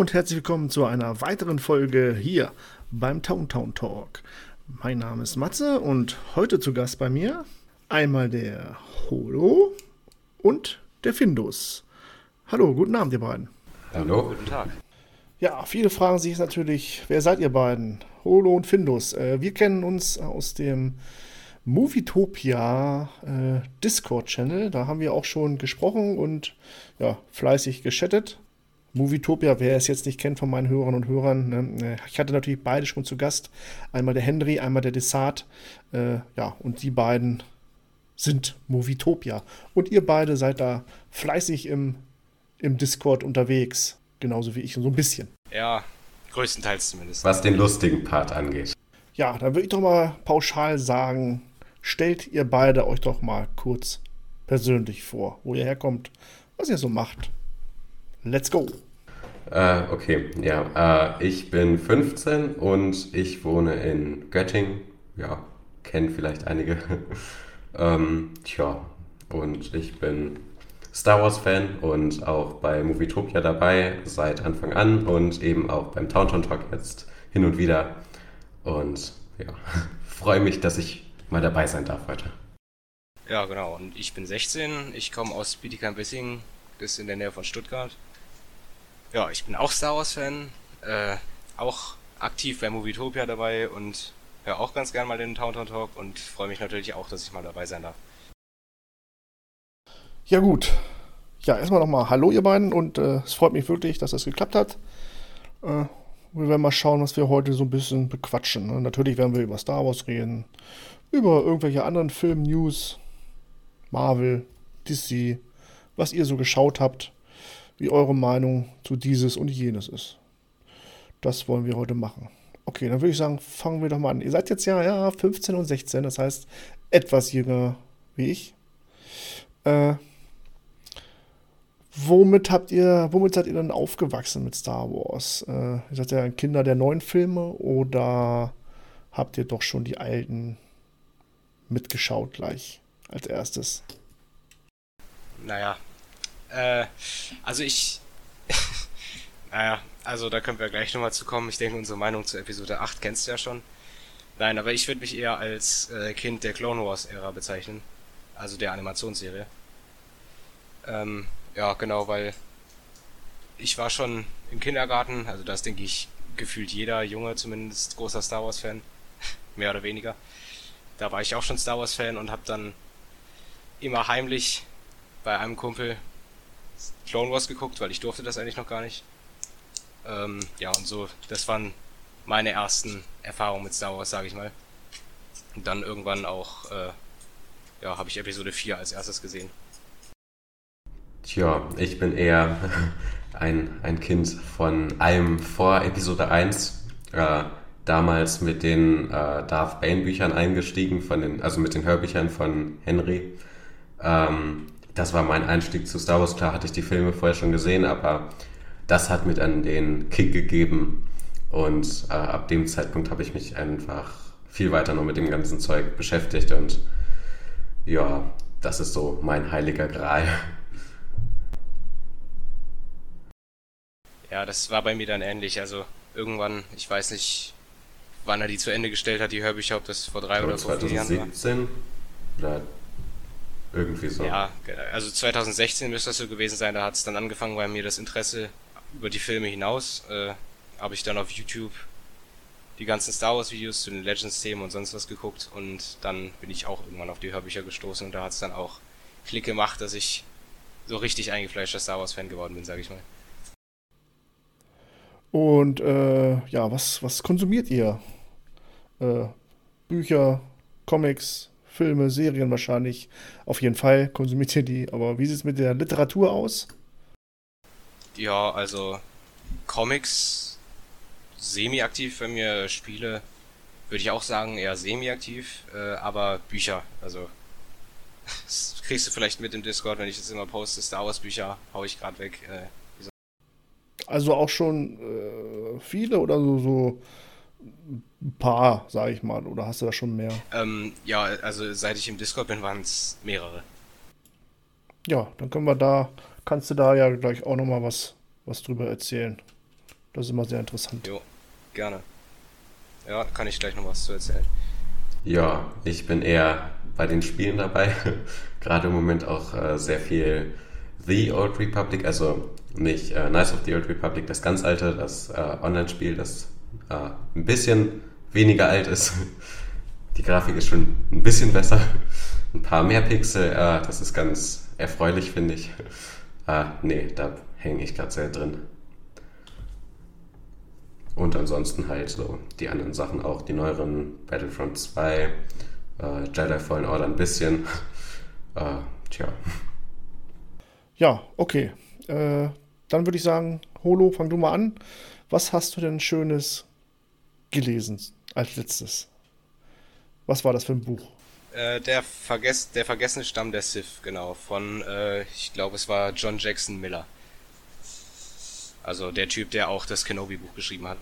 und herzlich willkommen zu einer weiteren Folge hier beim Town Town Talk. Mein Name ist Matze und heute zu Gast bei mir einmal der Holo und der Findus. Hallo, guten Abend, ihr beiden. Hallo. Guten Tag. Ja, viele fragen sich natürlich, wer seid ihr beiden? Holo und Findus. Äh, wir kennen uns aus dem Movietopia äh, Discord-Channel. Da haben wir auch schon gesprochen und ja, fleißig geschattet. Movietopia, wer es jetzt nicht kennt von meinen Hörern und Hörern, ne, äh, ich hatte natürlich beide schon zu Gast. Einmal der Henry, einmal der Desart. Äh, ja, und die beiden sind Movietopia. Und ihr beide seid da fleißig im, im Discord unterwegs. Genauso wie ich, so ein bisschen. Ja, größtenteils zumindest. Was den lustigen Part angeht. Ja, dann würde ich doch mal pauschal sagen, stellt ihr beide euch doch mal kurz persönlich vor, wo ihr herkommt, was ihr so macht. Let's go. Äh, okay, ja. Äh, ich bin 15 und ich wohne in Göttingen. Ja, kennen vielleicht einige. ähm, tja, und ich bin Star Wars-Fan und auch bei Movietopia dabei seit Anfang an und eben auch beim Taunton Talk jetzt hin und wieder. Und ja, freue mich, dass ich mal dabei sein darf heute. Ja, genau. Und ich bin 16. Ich komme aus Bietigheim-Bissingen. Das ist in der Nähe von Stuttgart. Ja, ich bin auch Star Wars-Fan. Äh, auch aktiv bei Movietopia dabei und höre auch ganz gern mal den Taunton Talk und freue mich natürlich auch, dass ich mal dabei sein darf. Ja, gut. Ja, erstmal nochmal Hallo, ihr beiden. Und äh, es freut mich wirklich, dass das geklappt hat. Äh, wir werden mal schauen, was wir heute so ein bisschen bequatschen. Ne? Natürlich werden wir über Star Wars reden, über irgendwelche anderen Film-News, Marvel, DC, was ihr so geschaut habt, wie eure Meinung zu dieses und jenes ist. Das wollen wir heute machen. Okay, dann würde ich sagen, fangen wir doch mal an. Ihr seid jetzt ja, ja 15 und 16, das heißt etwas jünger wie ich. Äh, womit habt ihr, womit seid ihr dann aufgewachsen mit Star Wars? Äh, ihr seid ja Kinder der neuen Filme oder habt ihr doch schon die alten mitgeschaut gleich als erstes? Naja, äh, also ich. naja, also da können wir gleich nochmal zu kommen. Ich denke, unsere Meinung zu Episode 8 kennst du ja schon. Nein, aber ich würde mich eher als äh, Kind der Clone Wars-Ära bezeichnen. Also der Animationsserie. Ähm, ja, genau, weil ich war schon im Kindergarten, also das denke ich gefühlt jeder Junge zumindest großer Star Wars Fan, mehr oder weniger. Da war ich auch schon Star Wars Fan und habe dann immer heimlich bei einem Kumpel Clone Wars geguckt, weil ich durfte das eigentlich noch gar nicht. Ähm, ja, und so, das waren meine ersten Erfahrungen mit Star Wars, sage ich mal. Und dann irgendwann auch, äh, ja, habe ich Episode 4 als erstes gesehen. Tja, ich bin eher ein, ein Kind von allem vor Episode 1. Äh, damals mit den äh, Darth Bane Büchern eingestiegen, von den, also mit den Hörbüchern von Henry. Ähm, das war mein Einstieg zu Star Wars. Klar hatte ich die Filme vorher schon gesehen, aber das hat mir dann den Kick gegeben. Und äh, ab dem Zeitpunkt habe ich mich einfach viel weiter noch mit dem ganzen Zeug beschäftigt. Und ja, das ist so mein heiliger Gral. Ja, das war bei mir dann ähnlich. Also irgendwann, ich weiß nicht, wann er die zu Ende gestellt hat, die Hörbücher, ob das vor drei oder vor vier Jahren war. 2017 oder irgendwie so. Ja, also 2016 müsste das so gewesen sein. Da hat es dann angefangen, bei mir das Interesse über die Filme hinaus. Äh, habe ich dann auf YouTube die ganzen Star Wars Videos zu den Legends-Themen und sonst was geguckt und dann bin ich auch irgendwann auf die Hörbücher gestoßen und da hat es dann auch Klick gemacht, dass ich so richtig eingefleischter Star Wars Fan geworden bin, sage ich mal. Und äh, ja, was, was konsumiert ihr? Äh, Bücher, Comics, Filme, Serien wahrscheinlich. Auf jeden Fall konsumiert ihr die. Aber wie sieht es mit der Literatur aus? Ja, also Comics semi-aktiv bei mir, Spiele würde ich auch sagen eher semi-aktiv, äh, aber Bücher, also das kriegst du vielleicht mit im Discord, wenn ich das immer poste, Star Wars Bücher hau ich gerade weg. Äh, also auch schon äh, viele oder so, so ein paar, sag ich mal, oder hast du da schon mehr? Ähm, ja, also seit ich im Discord bin, waren es mehrere. Ja, dann können wir da, kannst du da ja gleich auch nochmal was, was drüber erzählen. Das ist immer sehr interessant. Jo, gerne. Ja, kann ich gleich noch was zu erzählen. Ja, ich bin eher bei den Spielen dabei. Gerade im Moment auch äh, sehr viel The Old Republic, also nicht äh, Knights of the Old Republic, das ganz alte, das äh, Online-Spiel, das äh, ein bisschen weniger alt ist. Die Grafik ist schon ein bisschen besser. Ein paar mehr Pixel, äh, das ist ganz erfreulich, finde ich. Äh, nee, da hänge ich gerade sehr drin. Und ansonsten halt so die anderen Sachen auch, die neueren Battlefront 2, äh, Jedi Fallen Order ein bisschen. äh, tja. Ja, okay. Äh, dann würde ich sagen, Holo, fang du mal an. Was hast du denn Schönes gelesen als letztes? Was war das für ein Buch? Äh, der, Vergess der vergessene Stamm der Sith, genau, von, äh, ich glaube, es war John Jackson Miller. Also der Typ, der auch das Kenobi-Buch geschrieben hat.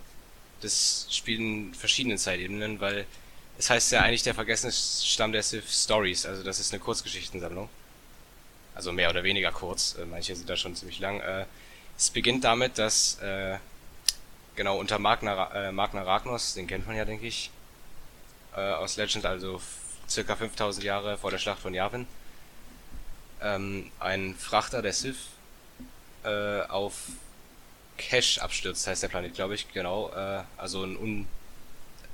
Das spielt in verschiedenen Zeitebenen, weil es heißt ja eigentlich der vergessene Stamm der Sith Stories, also das ist eine Kurzgeschichtensammlung. Also mehr oder weniger kurz, äh, manche sind da schon ziemlich lang. Äh, es beginnt damit, dass äh, genau unter Magna, äh, Magna Ragnos, den kennt man ja, denke ich, äh, aus Legend, also circa 5000 Jahre vor der Schlacht von Yavin, ähm, ein Frachter der Sith äh, auf Cash abstürzt, heißt der Planet, glaube ich, genau. Äh, also ein un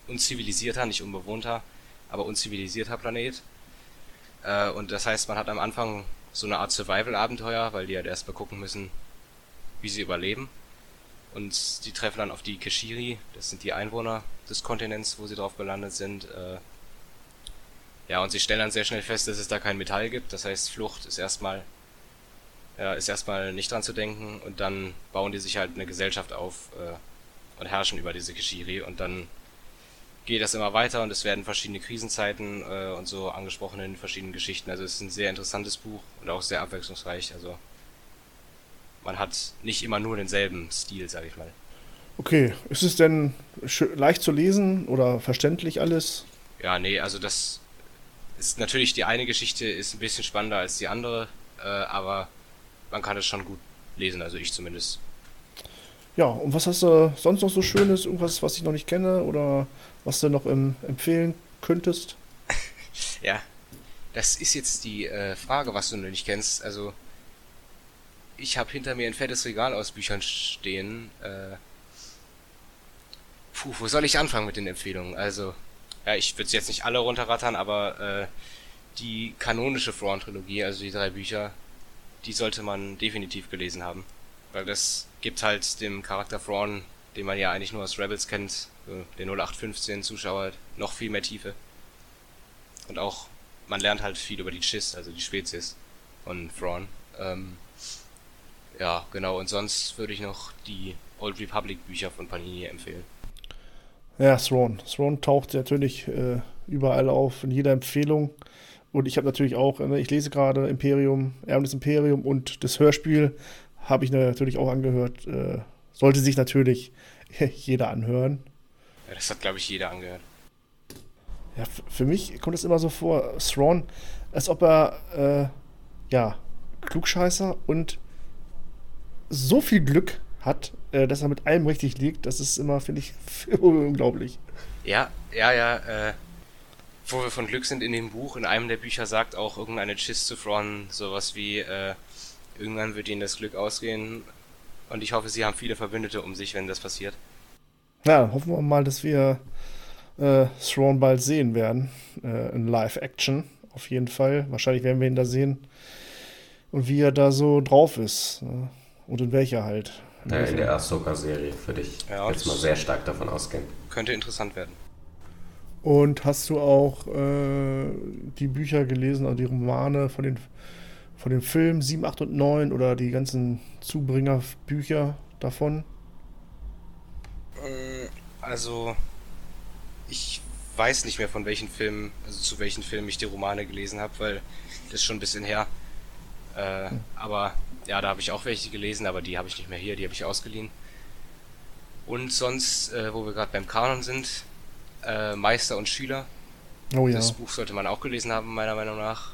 unzivilisierter, nicht unbewohnter, aber unzivilisierter Planet. Äh, und das heißt, man hat am Anfang so eine Art Survival-Abenteuer, weil die halt erst mal gucken müssen, wie sie überleben. Und die treffen dann auf die Keshiri, das sind die Einwohner des Kontinents, wo sie drauf gelandet sind. Äh, ja, und sie stellen dann sehr schnell fest, dass es da kein Metall gibt. Das heißt, Flucht ist erstmal ja, ist erstmal nicht dran zu denken und dann bauen die sich halt eine Gesellschaft auf äh, und herrschen über diese Kishiri und dann geht das immer weiter und es werden verschiedene Krisenzeiten äh, und so angesprochen in verschiedenen Geschichten. Also es ist ein sehr interessantes Buch und auch sehr abwechslungsreich. Also man hat nicht immer nur denselben Stil, sag ich mal. Okay, ist es denn leicht zu lesen oder verständlich alles? Ja, nee, also das ist natürlich die eine Geschichte ist ein bisschen spannender als die andere, äh, aber man kann es schon gut lesen, also ich zumindest. Ja, und was hast du sonst noch so Schönes? Irgendwas, was ich noch nicht kenne oder was du noch im, empfehlen könntest? ja, das ist jetzt die äh, Frage, was du noch nicht kennst. Also, ich habe hinter mir ein fettes Regal aus Büchern stehen. Äh, puh, wo soll ich anfangen mit den Empfehlungen? Also, ja, ich würde jetzt nicht alle runterrattern, aber äh, die kanonische Thrawn-Trilogie, also die drei Bücher, die sollte man definitiv gelesen haben. Weil das gibt halt dem Charakter Thrawn, den man ja eigentlich nur aus Rebels kennt, den 0815 Zuschauer, noch viel mehr Tiefe. Und auch, man lernt halt viel über die Chiss, also die Spezies von Thrawn. Ähm, ja, genau, und sonst würde ich noch die Old Republic Bücher von Panini empfehlen. Ja, Thrawn. Thrawn taucht natürlich äh, überall auf, in jeder Empfehlung. Und ich habe natürlich auch, ne, ich lese gerade Imperium, Erben des Imperium und das Hörspiel habe ich natürlich auch angehört. Äh, sollte sich natürlich jeder anhören. Ja, das hat, glaube ich, jeder angehört. Ja, für mich kommt es immer so vor, Thrawn, als ob er, äh, ja, Klugscheißer und so viel Glück hat, äh, dass er mit allem richtig liegt. Das ist immer, finde ich, unglaublich. Ja, ja, ja, äh, wo wir von Glück sind in dem Buch, in einem der Bücher sagt auch irgendeine Thrawn sowas wie, äh, irgendwann wird ihnen das Glück ausgehen und ich hoffe, sie haben viele Verbündete um sich, wenn das passiert. Ja, hoffen wir mal, dass wir äh, Thrawn bald sehen werden, äh, in Live-Action, auf jeden Fall. Wahrscheinlich werden wir ihn da sehen und wie er da so drauf ist ne? Und in welcher halt. In, in der Ahsoka-Serie würde ich ja, jetzt mal sehr stark davon ausgehen. Könnte interessant werden. Und hast du auch äh, die Bücher gelesen, also die Romane von den, von den Filmen 7, 8 und 9 oder die ganzen Zubringerbücher davon? Äh, Also, ich weiß nicht mehr von welchen Filmen, also zu welchen Filmen ich die Romane gelesen habe, weil das ist schon ein bisschen her. Äh, aber ja, da habe ich auch welche gelesen, aber die habe ich nicht mehr hier, die habe ich ausgeliehen. Und sonst, äh, wo wir gerade beim Kanon sind, äh, Meister und Schüler. Oh ja. Das Buch sollte man auch gelesen haben, meiner Meinung nach.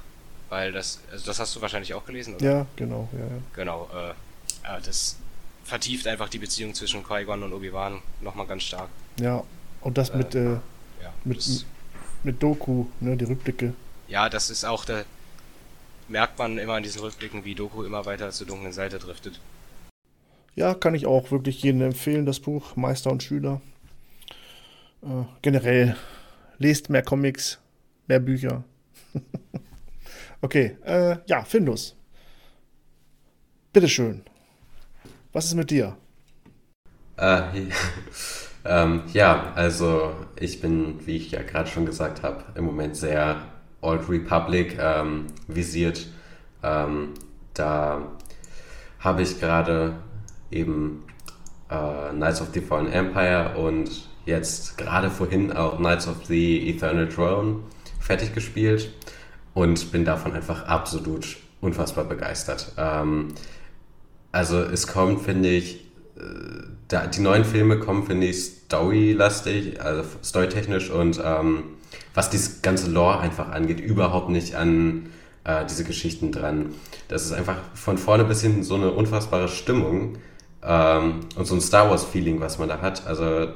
Weil das, also das hast du wahrscheinlich auch gelesen, oder? Ja, genau, ja, ja. Genau, äh, das vertieft einfach die Beziehung zwischen Qui-Gon und Obi-Wan nochmal ganz stark. Ja, und das mit, äh, Ja, mit, das, mit Doku, ne, die Rückblicke. ja, das ist auch, da merkt man immer in diesen Rückblicken, wie Doku immer weiter zur dunklen Seite driftet. Ja, kann ich auch wirklich jedem empfehlen, das Buch Meister und Schüler. Äh, generell, lest mehr Comics, mehr Bücher. okay, äh, ja, Findus. Bitteschön. Was ist mit dir? Äh, ähm, ja, also ich bin, wie ich ja gerade schon gesagt habe, im Moment sehr Old Republic ähm, visiert. Ähm, da habe ich gerade eben äh, Knights of the Fallen Empire und jetzt gerade vorhin auch Knights of the Eternal Throne fertig gespielt und bin davon einfach absolut unfassbar begeistert. Ähm, also es kommt, finde ich, äh, da, die neuen Filme kommen, finde ich, storylastig, also storytechnisch und ähm, was dieses ganze Lore einfach angeht, überhaupt nicht an äh, diese Geschichten dran. Das ist einfach von vorne bis hinten so eine unfassbare Stimmung ähm, und so ein Star Wars-Feeling, was man da hat. Also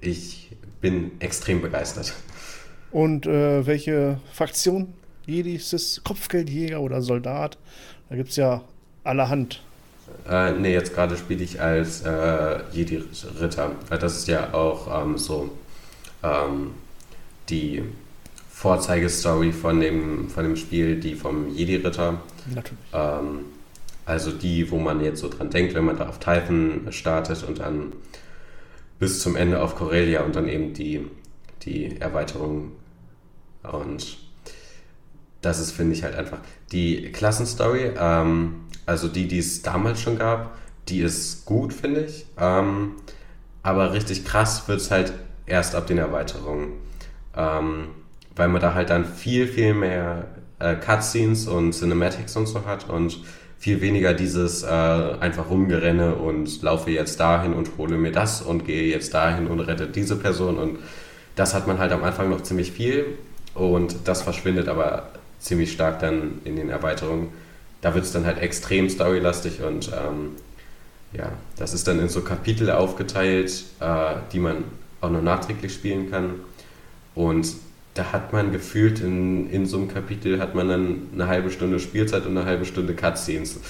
ich bin extrem begeistert. Und äh, welche Fraktion? Jedi, Sis, Kopfgeldjäger oder Soldat? Da gibt es ja allerhand. Äh, nee, jetzt gerade spiele ich als äh, Jedi-Ritter. Das ist ja auch ähm, so ähm, die Vorzeigestory von dem, von dem Spiel, die vom Jedi-Ritter. Natürlich. Ähm, also die, wo man jetzt so dran denkt, wenn man da auf Typhon startet und dann bis zum Ende auf Corellia und dann eben die, die Erweiterung. Und das ist, finde ich, halt einfach die Klassenstory, ähm, also die, die es damals schon gab, die ist gut, finde ich. Ähm, aber richtig krass wird es halt erst ab den Erweiterungen. Ähm, weil man da halt dann viel, viel mehr äh, Cutscenes und Cinematics und so hat und viel weniger dieses äh, einfach rumgerenne und laufe jetzt dahin und hole mir das und gehe jetzt dahin und rette diese Person und das hat man halt am Anfang noch ziemlich viel und das verschwindet aber ziemlich stark dann in den Erweiterungen. Da wird es dann halt extrem storylastig und ähm, ja, das ist dann in so Kapitel aufgeteilt, äh, die man auch noch nachträglich spielen kann. Und da hat man gefühlt in, in so einem Kapitel hat man dann eine halbe Stunde Spielzeit und eine halbe Stunde Cutscenes.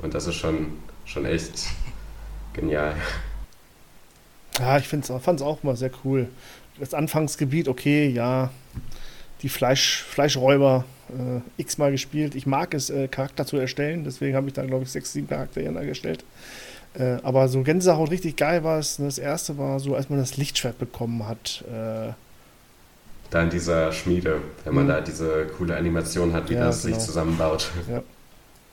Und das ist schon, schon echt genial. Ja, ich fand es auch mal sehr cool. Das Anfangsgebiet, okay, ja, die Fleisch, Fleischräuber äh, x-mal gespielt. Ich mag es, äh, Charakter zu erstellen, deswegen habe ich da, glaube ich, sechs, sieben Charaktere erstellt. Äh, aber so Gänsehaut richtig geil war es. Das erste war so, als man das Lichtschwert bekommen hat. Äh, Da in dieser Schmiede, wenn man Mhm. da diese coole Animation hat, wie Ja, das genau. sich zusammenbaut. ja.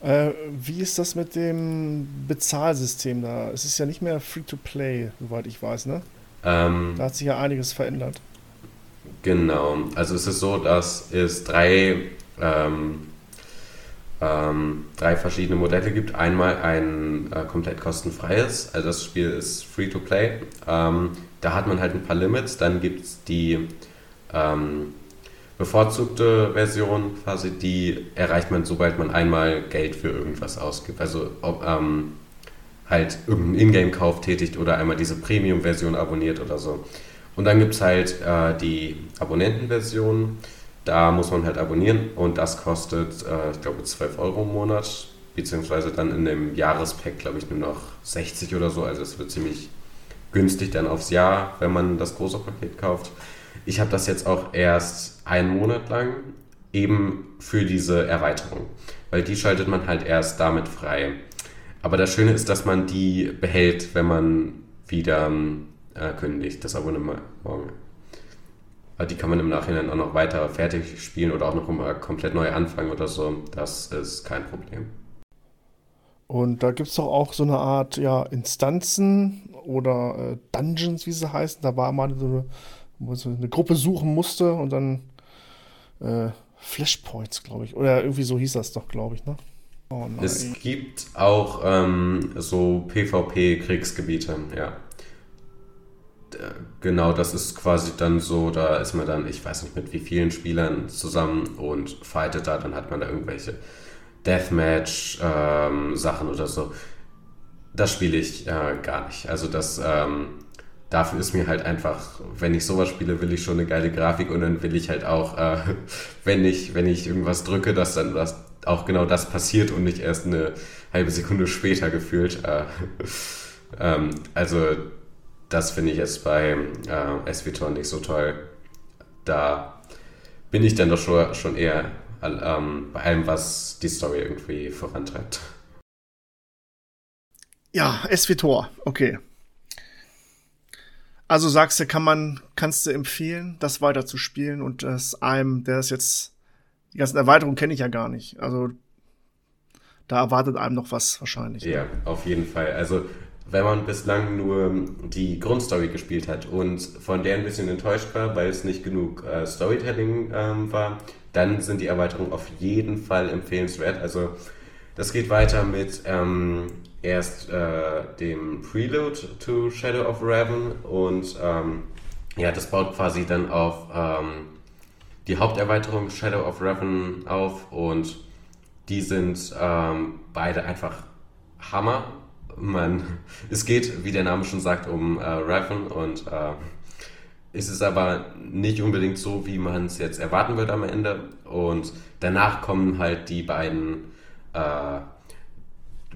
Äh, wie ist das mit dem Bezahlsystem da? Es ist ja nicht mehr Free-to-Play, soweit ich weiß, ne? Ähm, Da hat sich ja einiges verändert. Genau, also es ist so, dass es drei, ähm, ähm, drei verschiedene Modelle gibt. Einmal ein äh, komplett kostenfreies, also das Spiel ist free to play. Ähm, da hat man halt ein paar Limits. Dann gibt es die ähm, bevorzugte Version, quasi, die erreicht man, sobald man einmal Geld für irgendwas ausgibt. Also ob, ähm, halt irgendeinen Ingame-Kauf tätigt oder einmal diese Premium-Version abonniert oder so. Und dann gibt es halt äh, die Abonnentenversion. Da muss man halt abonnieren und das kostet, äh, ich glaube, 12 Euro im Monat, beziehungsweise dann in dem Jahrespack, glaube ich, nur noch 60 oder so. Also es wird ziemlich günstig dann aufs Jahr, wenn man das große Paket kauft. Ich habe das jetzt auch erst einen Monat lang eben für diese Erweiterung, weil die schaltet man halt erst damit frei. Aber das Schöne ist, dass man die behält, wenn man wieder ähm, äh, kündigt, das Abonnement. Die kann man im Nachhinein auch noch weiter fertig spielen oder auch noch mal komplett neu anfangen oder so. Das ist kein Problem. Und da gibt es doch auch so eine Art, ja, Instanzen oder äh, Dungeons, wie sie heißen. Da war mal so eine, wo so eine Gruppe suchen musste und dann äh, Flashpoints, glaube ich. Oder irgendwie so hieß das doch, glaube ich, ne? Oh es gibt auch ähm, so PvP-Kriegsgebiete, ja. Genau, das ist quasi dann so, da ist man dann, ich weiß nicht mit wie vielen Spielern zusammen und fightet da, dann hat man da irgendwelche Deathmatch-Sachen ähm, oder so. Das spiele ich äh, gar nicht. Also das, ähm, dafür ist mir halt einfach, wenn ich sowas spiele, will ich schon eine geile Grafik und dann will ich halt auch, äh, wenn ich, wenn ich irgendwas drücke, dass dann das, auch genau das passiert und nicht erst eine halbe Sekunde später gefühlt. Äh, ähm, also das finde ich jetzt bei äh, SVTOR nicht so toll. Da bin ich dann doch schon, schon eher ähm, bei allem, was die Story irgendwie vorantreibt. Ja, SVTOR, okay. Also sagst du, kann man, kannst du empfehlen, das weiter zu spielen und das einem, der ist jetzt, die ganzen Erweiterungen kenne ich ja gar nicht. Also da erwartet einem noch was wahrscheinlich. Ja, ne? auf jeden Fall. Also wenn man bislang nur die Grundstory gespielt hat und von der ein bisschen enttäuscht war, weil es nicht genug äh, Storytelling ähm, war, dann sind die Erweiterungen auf jeden Fall empfehlenswert. Also das geht weiter mit ähm, erst äh, dem Prelude to Shadow of Raven und ähm, ja, das baut quasi dann auf ähm, die Haupterweiterung Shadow of Raven auf und die sind ähm, beide einfach Hammer man, es geht, wie der Name schon sagt, um äh, Raven und äh, ist es aber nicht unbedingt so, wie man es jetzt erwarten wird am Ende. Und danach kommen halt die beiden äh,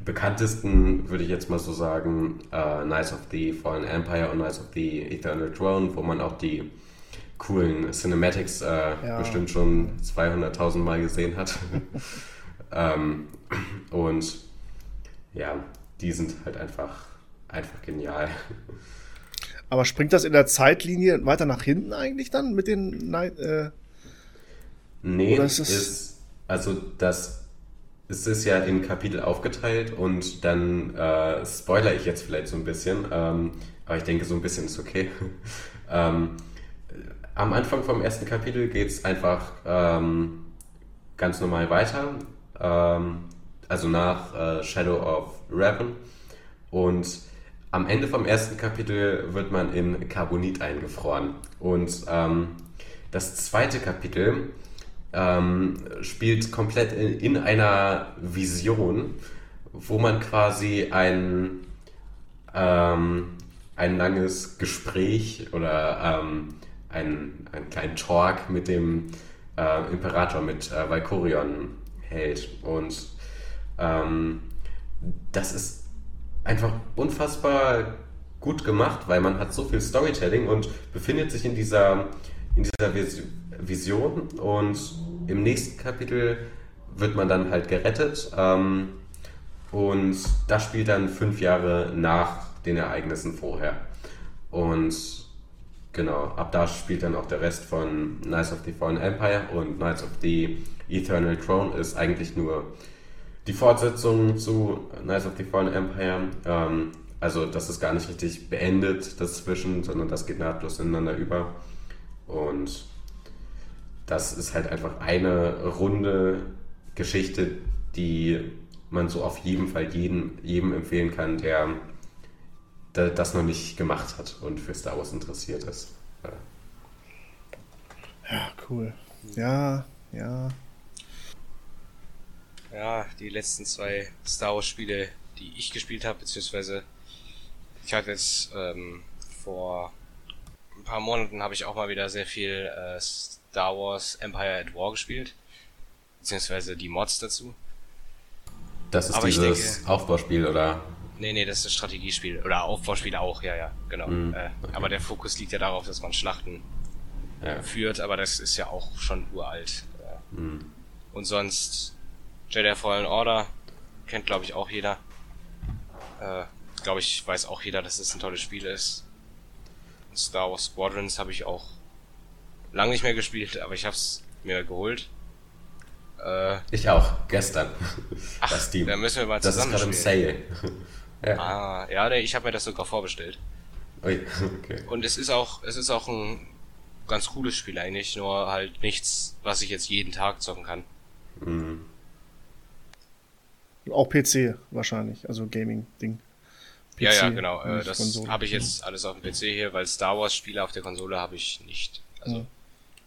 bekanntesten, würde ich jetzt mal so sagen, äh, Knights of the Fallen Empire und Knights of the Eternal Throne, wo man auch die coolen Cinematics äh, ja. bestimmt schon 200.000 Mal gesehen hat. ähm, und ja, die sind halt einfach, einfach genial. Aber springt das in der Zeitlinie weiter nach hinten eigentlich dann mit den Night? Äh, nee, ist, ist, also das es ist ja in Kapitel aufgeteilt und dann äh, spoiler ich jetzt vielleicht so ein bisschen, ähm, aber ich denke, so ein bisschen ist okay. ähm, am Anfang vom ersten Kapitel geht es einfach ähm, ganz normal weiter. Ähm, also nach äh, Shadow of Raven. Und am Ende vom ersten Kapitel wird man in Carbonit eingefroren. Und ähm, das zweite Kapitel ähm, spielt komplett in, in, einer Vision, wo man quasi ein, ähm, ein langes Gespräch oder ähm, einen, einen kleinen Talk mit dem äh, Imperator, mit äh, Valkorion hält. Und ähm, das ist einfach unfassbar gut gemacht, weil man hat so viel Storytelling und befindet sich in dieser, in dieser Vision und im nächsten Kapitel wird man dann halt gerettet ähm, und das spielt dann fünf Jahre nach den Ereignissen vorher. Und genau, ab da spielt dann auch der Rest von Knights of the Fallen Empire und Knights of the Eternal Throne ist eigentlich nur die Fortsetzung zu Knights of the Fallen Empire. Ähm, also das ist gar nicht richtig beendet dazwischen, sondern das geht nahtlos ineinander über. Und das ist halt einfach eine runde Geschichte, die man so auf jeden Fall jedem, jedem empfehlen kann, der, der das noch nicht gemacht hat und für Star Wars interessiert ist. Ja, cool. Ja, ja ja, die letzten zwei Star Wars Spiele, die ich gespielt habe, beziehungsweise ich hatte jetzt ähm, vor ein paar Monaten habe ich auch mal wieder sehr viel äh, Star Wars Empire at War gespielt, beziehungsweise die Mods dazu. Das ist Aber dieses denke, Aufbauspiel, oder? Nee, nee, das ist das Strategiespiel. Oder Aufbauspiel auch, ja, ja, genau. Mm, okay. äh, aber der Fokus liegt ja darauf, dass man Schlachten ja. führt, aber das ist ja auch schon uralt. Mm. Und sonst Jedi Fallen Order kennt, glaube ich, auch jeder. Äh, glaube ich, weiß auch jeder, dass es ein tolles Spiel ist. Star Wars Squadrons habe ich auch lange nicht mehr gespielt, aber ich hab's mir geholt. Äh, Ich auch, gestern. Ach, Bei Steam. da müssen wir mal Das ist zusammen gerade im. Sale. ja. ah, ja, nee, ich habe mir das sogar vorbestellt. Ui, okay. Und es ist auch, es ist auch ein ganz cooles Spiel eigentlich, nur halt nichts, was ich jetzt jeden Tag zocken kann. Mhm. Auch PC wahrscheinlich, also Gaming-Ding. ja, ja, genau. Äh, das habe ich jetzt alles auf dem PC hier, weil Star Wars Spiele auf der Konsole habe ich nicht. Also Ja.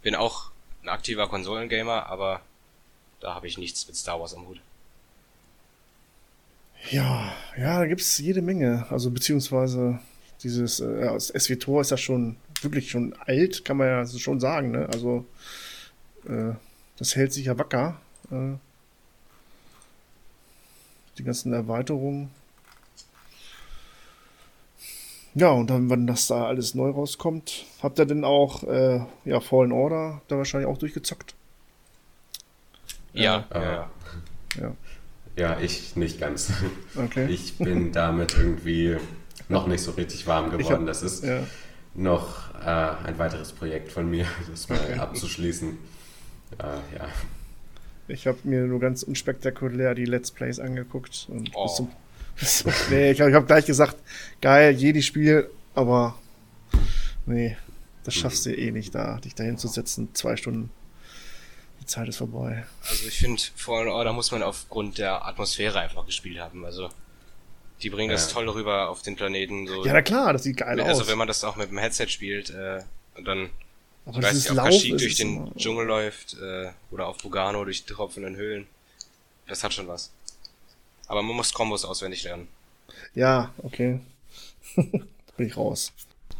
bin auch ein aktiver Konsolengamer, aber da habe ich nichts mit Star Wars am Hut. Ja, ja, da gibt's jede Menge. Also beziehungsweise dieses äh, SWTOR ist ja schon wirklich schon alt, kann man ja schon sagen. Ne? Also äh, das hält sich ja wacker. Äh, die ganzen Erweiterungen. Ja, und dann, wenn das da alles neu rauskommt, habt ihr denn auch äh, ja, Fallen Order da wahrscheinlich auch durchgezockt? Ja, ja, ja. Ja, Ja, ich nicht ganz. okay. Ich bin damit irgendwie noch nicht so richtig warm geworden. hab- das ist ja. noch äh, ein weiteres Projekt von mir, das mal abzuschließen. Äh, ja. Ich habe mir nur ganz unspektakulär die Let's Plays angeguckt. Und Oh. bis zum, bis zum, nee, ich habe ich hab gleich gesagt, geil, jedes Spiel, aber nee, das schaffst du eh nicht, da dich dahin zu setzen, zwei Stunden. Die Zeit ist vorbei. Also ich finde, Fallen Order muss man aufgrund der Atmosphäre einfach gespielt haben. Also die bringen das Ja. toll rüber auf den Planeten. So. Ja, na klar, das sieht geil also aus. wenn man das auch mit dem Headset spielt äh, dann aber ich weiß nicht, auf Lauf Kashyyyk ist durch den immer- Dschungel läuft äh, oder auf Bugano durch die tropfenden Höhlen. Das hat schon was. Aber man muss Kombos auswendig lernen. Ja, okay. da bin ich raus.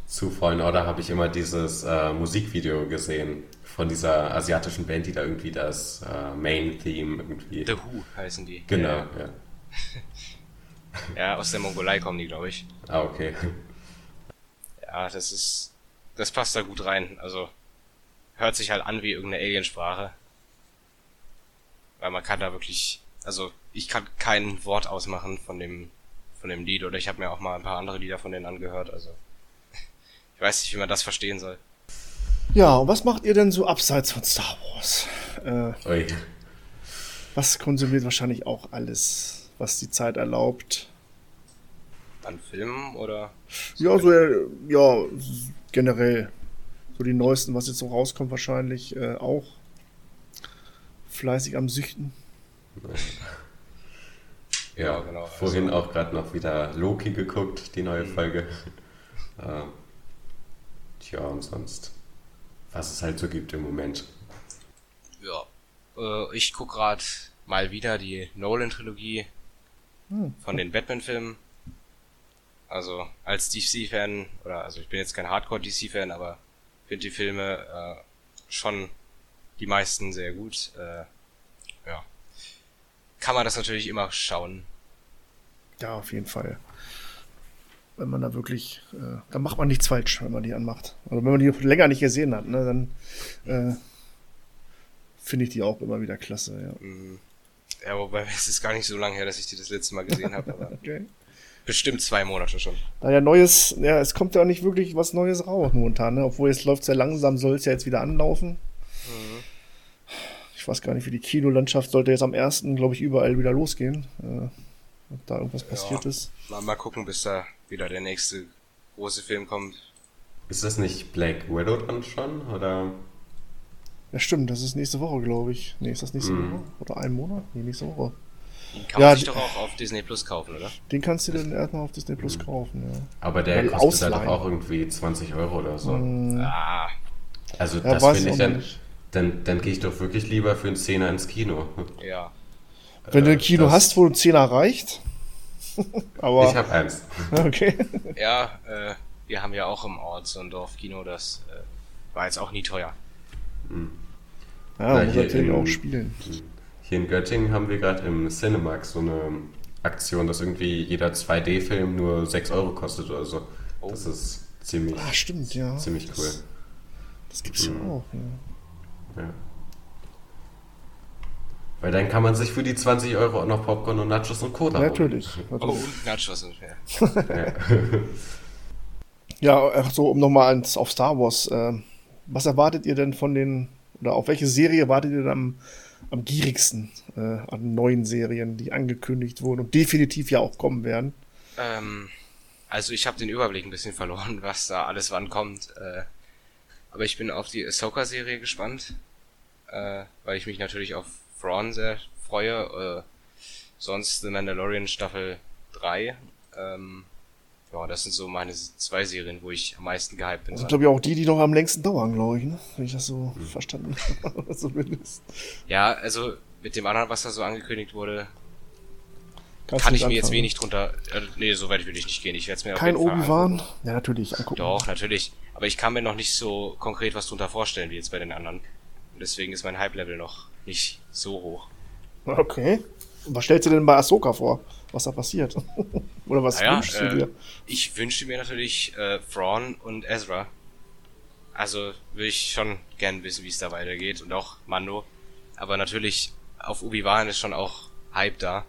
Zu Fallen Order habe ich immer dieses äh, Musikvideo gesehen von dieser asiatischen Band, die da irgendwie das äh, Main-Theme irgendwie. The Who heißen die. Genau, Ja, ja. ja, aus der Mongolei kommen die, glaube ich. Ah, okay. Ja, das ist. Das passt da gut rein. Also hört sich halt an wie irgendeine Aliensprache. Weil man kann da wirklich. Also ich kann kein Wort ausmachen von dem von dem Lied oder ich habe mir auch mal ein paar andere Lieder von denen angehört. Also ich weiß nicht, wie man das verstehen soll. Ja, und was macht ihr denn so abseits von Star Wars? Äh, Ui. was konsumiert wahrscheinlich auch alles, was die Zeit erlaubt? An Filmen oder? Ja, so, äh, ja, generell. So die neuesten, was jetzt so rauskommt, wahrscheinlich äh, auch. Fleißig am Süchten. Ja, Ja, genau, Vorhin auch gerade noch wieder Loki geguckt, die neue Folge. ähm, tja, und sonst, was es halt so gibt im Moment. Ja. Äh, ich guck grad mal wieder die Nolan-Trilogie Hm. von den Batman-Filmen. Also als DC-Fan, oder also ich bin jetzt kein Hardcore-DC-Fan, aber finde die Filme äh, schon die meisten sehr gut. Äh, ja. Kann man das natürlich immer schauen. Ja, auf jeden Fall. Wenn man da wirklich, äh, da macht man nichts falsch, wenn man die anmacht. Also wenn man die länger nicht gesehen hat, ne, dann äh, finde ich die auch immer wieder klasse. Ja. Mm, Ja, wobei es ist gar nicht so lange her, dass ich die das letzte Mal gesehen habe, aber Okay. Bestimmt zwei Monate schon. Da ja neues, ja, es kommt ja auch nicht wirklich was Neues raus momentan, ne? Obwohl es läuft sehr langsam, soll es ja jetzt wieder anlaufen. Ich weiß gar nicht, wie die Kinolandschaft sollte jetzt am 1. glaube ich, überall wieder losgehen. Äh, ob da irgendwas passiert ist. Mal, mal gucken, bis da wieder der nächste große Film kommt. Ist das nicht Black Widow dann schon? Oder? Ja, stimmt, das ist nächste Woche, glaube ich. Nee, ist das nächste Mhm. Woche? Oder einen Monat? Nee, nächste Woche. Den kann Ja, man sich doch auch auf Disney Plus kaufen, oder? Den kannst du dann erstmal auf Disney Plus kaufen, ja. Aber der Weil kostet da doch ausleihen. auch irgendwie 20 Euro oder so. Ah, Also Mhm. Ja, das weiß finde ich dann, nicht. dann, dann gehe ich doch wirklich lieber für einen Zehner ins Kino. ja. Wenn du Äh, ein Kino das- hast, wo ein Zehner reicht. Aber, Ich habe eins. okay. Ja, äh, wir haben ja auch im Ort so ein Dorfkino, das äh, war jetzt auch nie teuer. Ja, Na, muss hier natürlich in- auch spielen. Hier in Göttingen haben wir gerade im Cinemax so eine Aktion, dass irgendwie jeder 2D-Film nur 6 Euro kostet oder so. Das ist ziemlich, Ah, stimmt, ja. ziemlich cool. Das, das gibt's ja auch, ja. Ja. Weil dann kann man sich für die 20 Euro auch noch Popcorn und Nachos und Cola holen. Natürlich. Oh, natürlich. und Nachos und mehr. Ja. Ja, ach so, um nochmal ans- auf Star Wars. Äh, was erwartet ihr denn von den, oder auf welche Serie wartet ihr denn am, am gierigsten äh, an neuen Serien, die angekündigt wurden und definitiv ja auch kommen werden? Ähm, also ich habe den Überblick ein bisschen verloren, was da alles wann kommt. Äh, aber ich bin auf die Ahsoka-Serie gespannt, äh, weil ich mich natürlich auf Thrawn sehr freue. Äh, sonst The Mandalorian Staffel 3. Ähm, ja, das sind so meine zwei Serien, wo ich am meisten gehypt bin. Das sind, glaube ich, auch die, die noch am längsten dauern, glaube ich, ne? wenn ich das so hm. verstanden habe. Zumindest. Ja, also mit dem anderen, was da so angekündigt wurde, Kannst kann ich mir jetzt wenig drunter. Äh, nee, so weit will ich nicht gehen. Ich werde es mir Kein Obi-Wan? Ja, natürlich. Angucken. Doch, natürlich. Aber ich kann mir noch nicht so konkret was drunter vorstellen, wie jetzt bei den anderen. Und deswegen ist mein Hype-Level noch nicht so hoch. Okay. Was stellst du denn bei Ahsoka vor? Was da passiert? Oder was naja, wünschst du äh, dir? Ich wünschte mir natürlich äh, Thrawn und Ezra. Also würde ich schon gern wissen, wie es da weitergeht. Und auch Mando. Aber natürlich, auf Obi-Wan ist schon auch Hype da.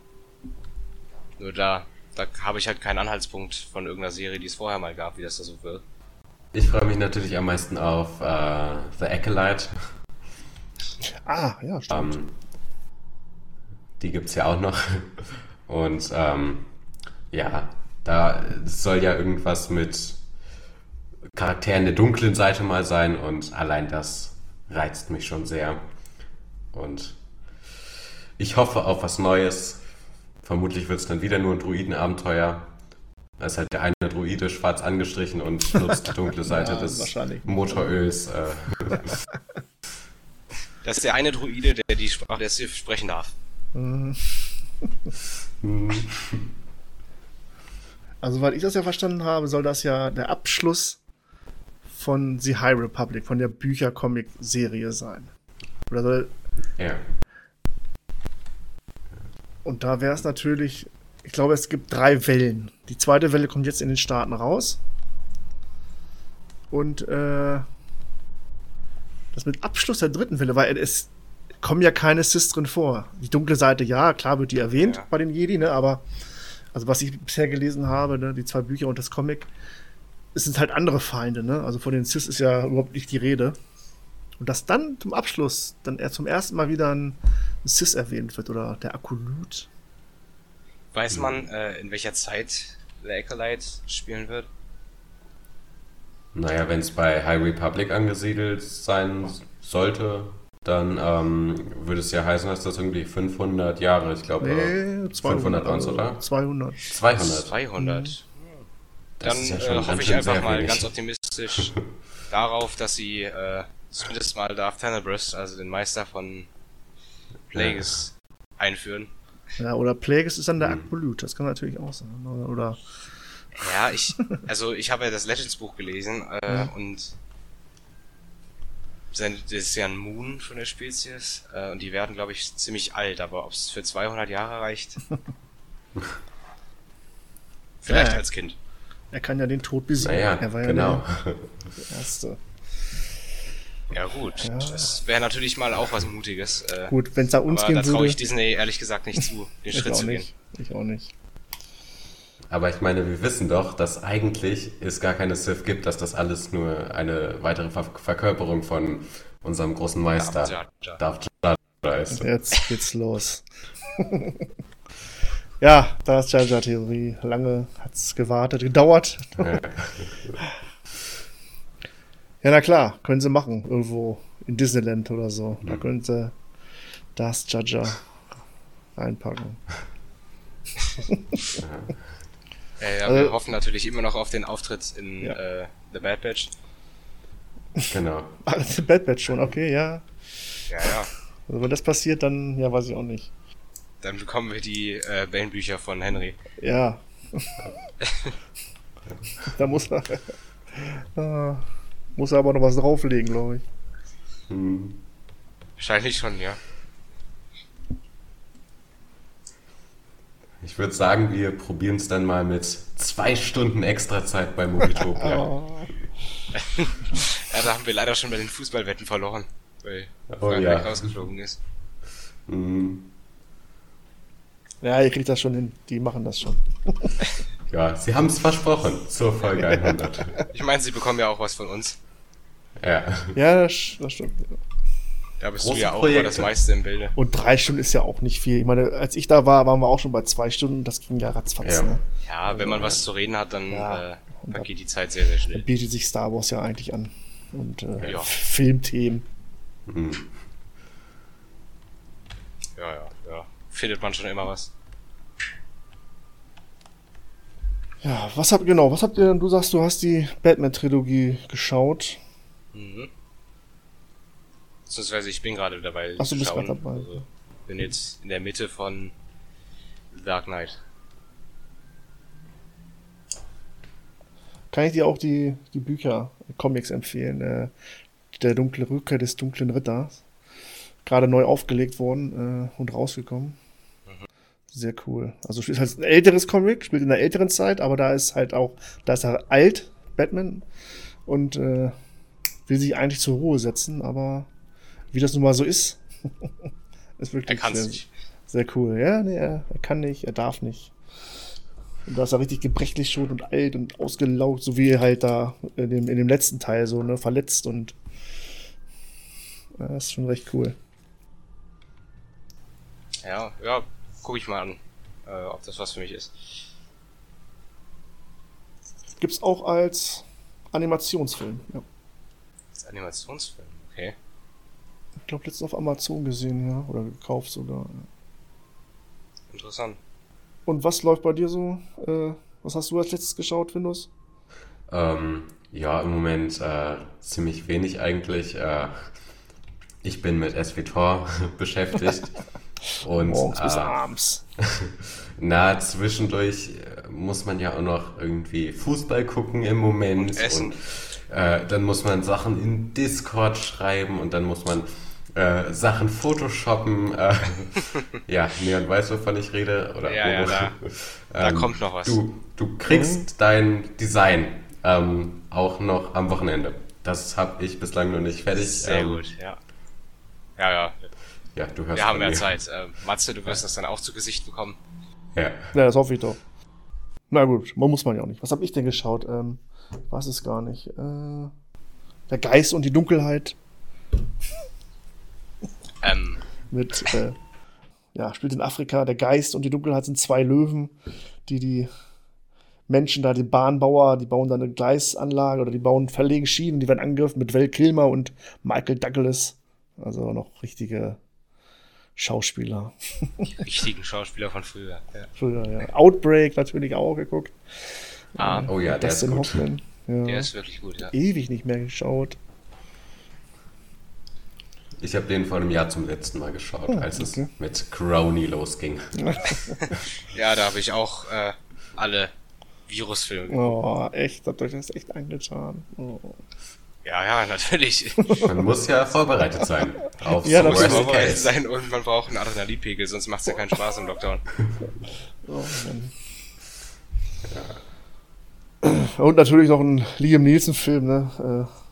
Nur da, da habe ich halt keinen Anhaltspunkt von irgendeiner Serie, die es vorher mal gab, wie das da so wird. Ich freue mich natürlich am meisten auf äh, The Acolyte. Ah, ja, stimmt. Ähm, die gibt's ja auch noch. Und ähm, ja, da soll ja irgendwas mit Charakteren der dunklen Seite mal sein und allein das reizt mich schon sehr. Und ich hoffe auf was Neues. Vermutlich wird es dann wieder nur ein Druidenabenteuer. Da ist halt der eine Druide schwarz angestrichen und nutzt die dunkle Seite ja, des Motoröls. Äh. Das ist der eine Druide, der die Sprache der Sith sprechen darf. Also, weil ich das ja verstanden habe, soll das ja der Abschluss von The High Republic, von der Bücher-Comic-Serie sein. Oder soll. Ja. Und da wäre es natürlich, ich glaube, es gibt drei Wellen. Die zweite Welle kommt jetzt in den Staaten raus. Und äh, das mit Abschluss der dritten Welle, weil es kommen ja keine Sis drin vor. Die dunkle Seite, ja, klar wird die erwähnt ja. bei den Jedi, ne, aber also was ich bisher gelesen habe, ne, die zwei Bücher und das Comic, es sind halt andere Feinde, ne? Also von den Sis ist ja überhaupt nicht die Rede. Und dass dann zum Abschluss dann er zum ersten Mal wieder ein, ein Sis erwähnt wird oder der Akolyt. Weiß man, äh, in welcher Zeit der Acolyte spielen wird? Naja, wenn es bei High Republic angesiedelt sein sollte, dann ähm, würde es ja heißen, dass das irgendwie 500 Jahre, ich glaube, nee, 500 waren oder? 200. 200. 200. Dann ja äh, hoffe ich einfach mal ganz optimistisch darauf, dass sie äh, zumindest mal Darth Tenebrous, also den Meister von Plagueis, ja. einführen. Ja, oder Plagueis ist dann der hm. Akpolyt, das kann natürlich auch sein. Oder, oder ja, ich, also ich habe ja das Legends-Buch gelesen äh, ja. und das ist ja ein Moon von der Spezies äh, und die werden, glaube ich, ziemlich alt, aber ob es für 200 Jahre reicht? Vielleicht ja, als Kind. Er kann ja den Tod besiegen. Naja, er war ja genau. der, der Erste. Ja gut, ja. das wäre natürlich mal auch was Mutiges. Äh, gut, wenn es da uns aber gehen da traue ich Disney ehrlich gesagt nicht zu, den Schritt zu nicht. gehen. Ich auch nicht. Aber ich meine, wir wissen doch, dass eigentlich es gar keine Sith gibt, dass das alles nur eine weitere Ver Verkörperung von unserem großen Meister Darth Jar Jar ist. Jetzt geht's los. ja, Darth Jar Jar Theorie. Lange hat's gewartet, gedauert. Ja. ja, na klar, können sie machen. Irgendwo in Disneyland oder so. Da mhm. können sie Darth Jar Jar reinpacken. ja. Äh, ja, also, wir hoffen natürlich immer noch auf den Auftritt in ja. äh, The Bad Batch. Genau. Ach, The Bad Batch schon, okay, ja. Ja, ja. Also wenn das passiert, dann, ja, weiß ich auch nicht. Dann bekommen wir die äh, Bane-Bücher von Henry. Ja. da muss er, äh, muss er aber noch was drauflegen, glaube ich. Hm. Wahrscheinlich schon, ja. Ich würde sagen, wir probieren es dann mal mit zwei Stunden extra Zeit bei Movietopia. oh. ja, da haben wir leider schon bei den Fußballwetten verloren, weil oh, Frankreich ja. rausgeflogen ist. Mhm. Ja, ihr kriegt das schon hin. Die machen das schon. ja, sie haben es versprochen zur Folge 100. Ich meine, sie bekommen ja auch was von uns. Ja. Ja, das, das stimmt. Da bist du ja auch Projekte. über das meiste im Bilde. Und drei Stunden ist ja auch nicht viel. Ich meine, als ich da war, waren wir auch schon bei zwei Stunden. Das ging ja ratzfatz. Ja. Ne? Ja, wenn man was zu reden hat, dann Ja. äh, vergeht die Zeit sehr, sehr schnell. Bietet sich Star Wars ja eigentlich an. Und äh, Ja. Filmthemen. Hm. Ja, ja, ja. Findet man schon immer was. Ja, was habt genau, was habt ihr denn? Du sagst, du hast die Batman-Trilogie geschaut. Mhm. Beziehungsweise ich bin gerade dabei. Ach, du bist gerade dabei. Also, bin jetzt in der Mitte von The Dark Knight. Kann ich dir auch die, die Bücher, Comics empfehlen. Äh, der dunkle Rückkehr des dunklen Ritters. Gerade neu aufgelegt worden äh, und rausgekommen. Sehr cool. Also ist halt ein älteres Comic, spielt in einer älteren Zeit, aber da ist halt auch, da ist er alt, Batman, und äh, will sich eigentlich zur Ruhe setzen, aber wie das nun mal so ist, ist Er wirklich kann es sehr, nicht. sehr cool. Ja, nee, er, er kann nicht, er darf nicht. Und da ist er richtig gebrechlich schon und alt und ausgelaugt, so wie halt da in dem, in dem letzten Teil so, ne, verletzt und ja, das ist schon recht cool. Ja, ja, guck ich mal an, äh, ob das was für mich ist. Gibt's auch als Animationsfilm. Ja. Ist Animationsfilm, okay. Ich glaube, letztens auf Amazon gesehen, ja, oder gekauft sogar. ja. Interessant. Und was läuft bei dir so? Äh, was hast du als letztes geschaut, Windows? Ähm, ja, im Moment äh, ziemlich wenig eigentlich. Äh, ich bin mit SWTOR beschäftigt. Und Morgens bis äh, abends. na, zwischendurch äh, muss man ja auch noch irgendwie Fußball gucken im Moment. Und essen. Und, äh, dann muss man Sachen in Discord schreiben und dann muss man äh, Sachen photoshoppen. Äh, ja, Neon weiß, wovon ich rede. Oder Ja, ja, da- da kommt noch was. Du, du kriegst dein Design ähm, auch noch am Wochenende. Das habe ich bislang noch nicht fertig. Sehr ähm, gut, ja. Ja, ja. Ja, du hörst Wir haben mehr. Zeit. Äh, Matze, du wirst das dann auch zu Gesicht bekommen. Ja. Ja, das hoffe ich doch. Na gut, man muss man ja auch nicht. Was habe ich denn geschaut? Ähm, weiß es gar nicht. Äh, der Geist und die Dunkelheit Ähm, mit, äh, ja, spielt in Afrika. Der Geist und die Dunkelheit sind zwei Löwen, die die Menschen da, die Bahnbauer, die bauen da eine Gleisanlage oder die bauen verlegen Schienen, die werden angegriffen mit Val Kilmer und Michael Douglas. Also noch richtige Schauspieler. die richtigen Schauspieler von früher. Ja. Früher, ja. Outbreak natürlich auch geguckt. Ah, Oh ja, der ist gut. Ja. der ist wirklich gut, ja. ewig nicht mehr geschaut. Ich habe den vor einem Jahr zum letzten Mal geschaut, als okay. es mit Crony losging. Ja, da habe ich auch äh, alle Virusfilme. Oh, echt, euch das echt angetan. Oh. Ja, ja, natürlich. Man muss ja vorbereitet sein auf Ja, Man muss vorbereitet Case. sein und man braucht einen Adrenalinpegel, sonst macht's ja keinen Spaß im Lockdown. Oh, Mann. Und natürlich noch ein Liam Nielsen-Film, ne? Äh,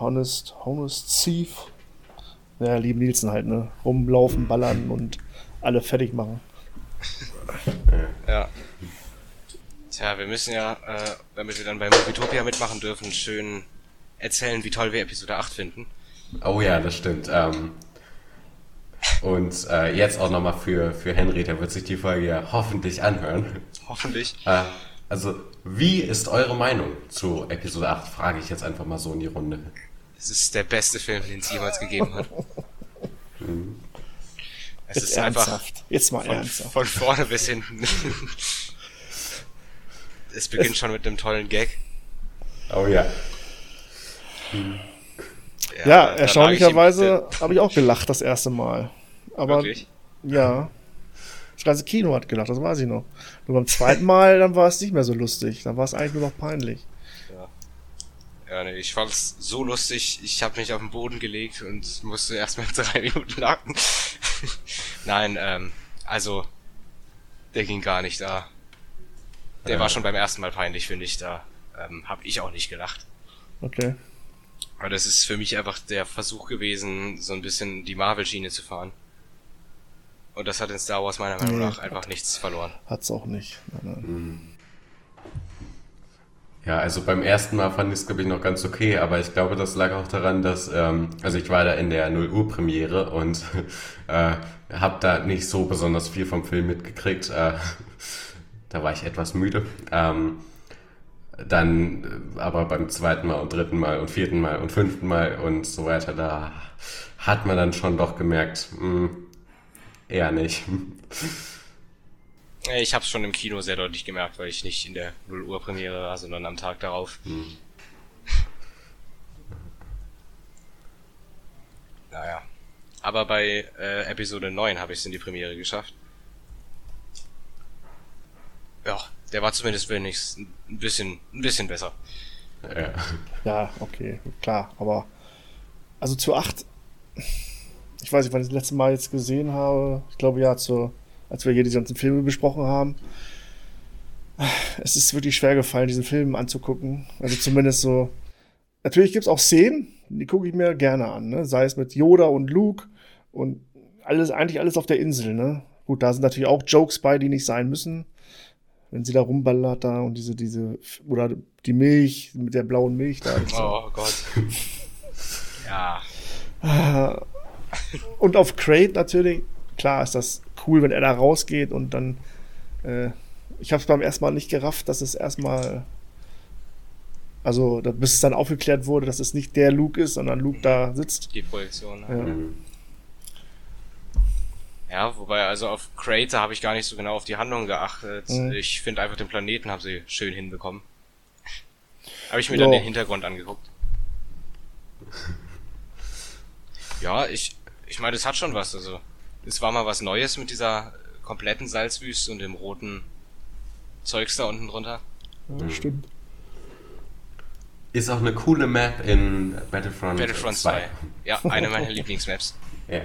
Honest, Honest Thief. Ja, Liam Nielsen halt, ne? Rumlaufen, ballern und alle fertig machen. Ja. Tja, wir müssen ja, äh, damit wir dann bei Movietopia mitmachen dürfen, schön erzählen, wie toll wir Episode 8 finden. Oh ja, das stimmt. Ähm, und äh, jetzt auch nochmal für, für Henry, der wird sich die Folge ja hoffentlich anhören. Hoffentlich. Äh, also, wie ist eure Meinung zu Episode 8? Frage ich jetzt einfach mal so in die Runde. Es ist der beste Film, den es jemals gegeben hat. Es Jetzt ist einfach ernsthaft. Jetzt mal von, ernsthaft. von vorne bis hinten. es beginnt schon mit einem tollen Gag. Oh ja. Ja, ich erstaunlicherweise habe ich auch gelacht das erste Mal. Aber Wirklich? ja. Das ganze Kino hat gelacht, das weiß ich noch. Nur beim zweiten Mal, dann war es nicht mehr so lustig. Dann war es eigentlich nur noch peinlich. Ja, nee, ich fand's so lustig, ich habe mich auf den Boden gelegt und musste erstmal drei Minuten lachen. Nein, ähm, also, der ging gar nicht da. Der Ja. war schon beim ersten Mal peinlich, finde ich. Da ähm, habe ich auch nicht gelacht. Okay. Aber das ist für mich einfach der Versuch gewesen, so ein bisschen die Marvel-Schiene zu fahren. Und das hat in Star Wars meiner Meinung Nee. nach einfach nichts verloren. Hat's auch nicht. Nein, nein. Ja, also beim ersten Mal fand ich es, glaube ich, noch ganz okay, aber ich glaube, das lag auch daran, dass, ähm, also ich war da in der 0 Uhr Premiere und äh, habe da nicht so besonders viel vom Film mitgekriegt. Äh, da war ich etwas müde. Ähm, dann äh, aber beim zweiten Mal und dritten Mal und vierten Mal und fünften Mal und so weiter, da hat man dann schon doch gemerkt, mh, hm, eher nicht. Ich habe es schon im Kino sehr deutlich gemerkt, weil ich nicht in der 0 Uhr Premiere war, sondern am Tag darauf. Hm. naja. Aber bei äh, Episode 9 habe ich es in die Premiere geschafft. Ja, der war zumindest wenigstens ein bisschen, ein bisschen besser. Ja. ja, okay, klar, aber also zu 8, ich weiß nicht, wann ich das letzte Mal jetzt gesehen habe. Ich glaube ja, zur als wir hier die ganzen Filme besprochen haben. Es ist wirklich schwer gefallen, diesen Film anzugucken. Also zumindest so. Natürlich gibt es auch Szenen, die gucke ich mir gerne an, ne? Sei es mit Yoda und Luke und alles, eigentlich alles auf der Insel, ne? Gut, da sind natürlich auch Jokes bei, die nicht sein müssen. Wenn sie da rumballert da und diese, diese, oder die Milch mit der blauen Milch da. Oh Gott. ja. Und auf Crate natürlich, klar ist das cool, wenn er da rausgeht und dann. Äh, ich habe es beim ersten Mal nicht gerafft, dass es erstmal. Also, bis es dann aufgeklärt wurde, dass es nicht der Luke ist, sondern Luke da sitzt. Die Projektion. Ja. Ja, wobei, also auf Crater habe ich gar nicht so genau auf die Handlung geachtet. Mhm. Ich finde einfach den Planeten haben sie schön hinbekommen. Habe ich mir jo. dann den Hintergrund angeguckt. Ja, ich, ich meine, das hat schon was, also es war mal was Neues mit dieser kompletten Salzwüste und dem roten Zeugs da unten drunter. Ja, mhm. stimmt. Ist auch eine coole Map in Battlefront, Battlefront 2. 2. Ja, eine meiner Lieblingsmaps. Ja.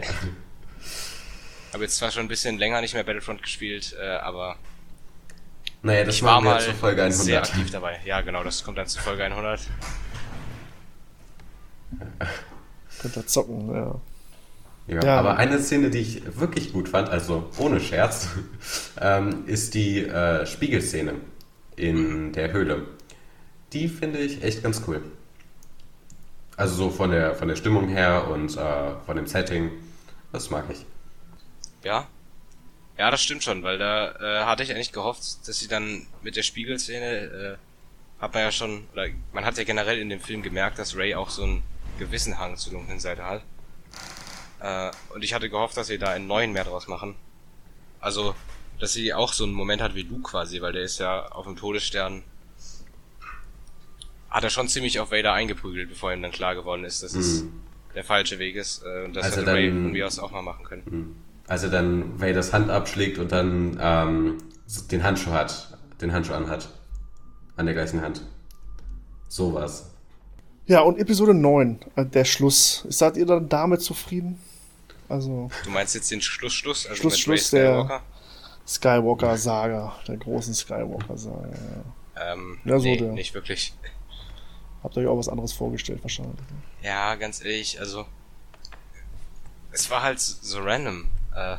Habe jetzt zwar schon ein bisschen länger nicht mehr Battlefront gespielt, äh, aber naja, das ich war mal zur Folge 100. sehr aktiv dabei. Ja, genau, das kommt dann zu Folge 100. Könnt ihr zocken, ja. Ja, ja, aber eine Szene, die ich wirklich gut fand, also ohne Scherz, ähm, ist die äh, Spiegelszene in der Höhle. Die finde ich echt ganz cool. Also so von der, von der Stimmung her und äh, von dem Setting. Das mag ich. Ja. Ja, das stimmt schon, weil da äh, hatte ich eigentlich gehofft, dass sie dann mit der Spiegelszene, äh, hat man ja schon, oder man hat ja generell in dem Film gemerkt, dass Ray auch so einen gewissen Hang zur dunklen Seite hat. Äh, und ich hatte gehofft, dass sie da einen neuen mehr draus machen. Also, dass sie auch so einen Moment hat wie du quasi, weil der ist ja auf dem Todesstern. Hat er schon ziemlich auf Vader eingeprügelt, bevor ihm dann klar geworden ist, dass mhm. es der falsche Weg ist. Äh, und das also hätte dann, Ray von mir aus auch mal machen können. Mhm. Also dann Vaders Hand abschlägt und dann ähm, den Handschuh hat, den Handschuh anhat. An der gleichen Hand. Sowas. Ja, und Episode 9, äh, der Schluss. Seid ihr dann damit zufrieden? Also. Du meinst jetzt den Schluss, Schluss? Also Schluss, Schluss der Skywalker-Saga, der großen Skywalker-Saga, ja. Ähm, ja, so nee, der. nicht wirklich. Habt ihr euch auch was anderes vorgestellt, wahrscheinlich. Ne? Ja, ganz ehrlich, also. Es war halt so random. Äh,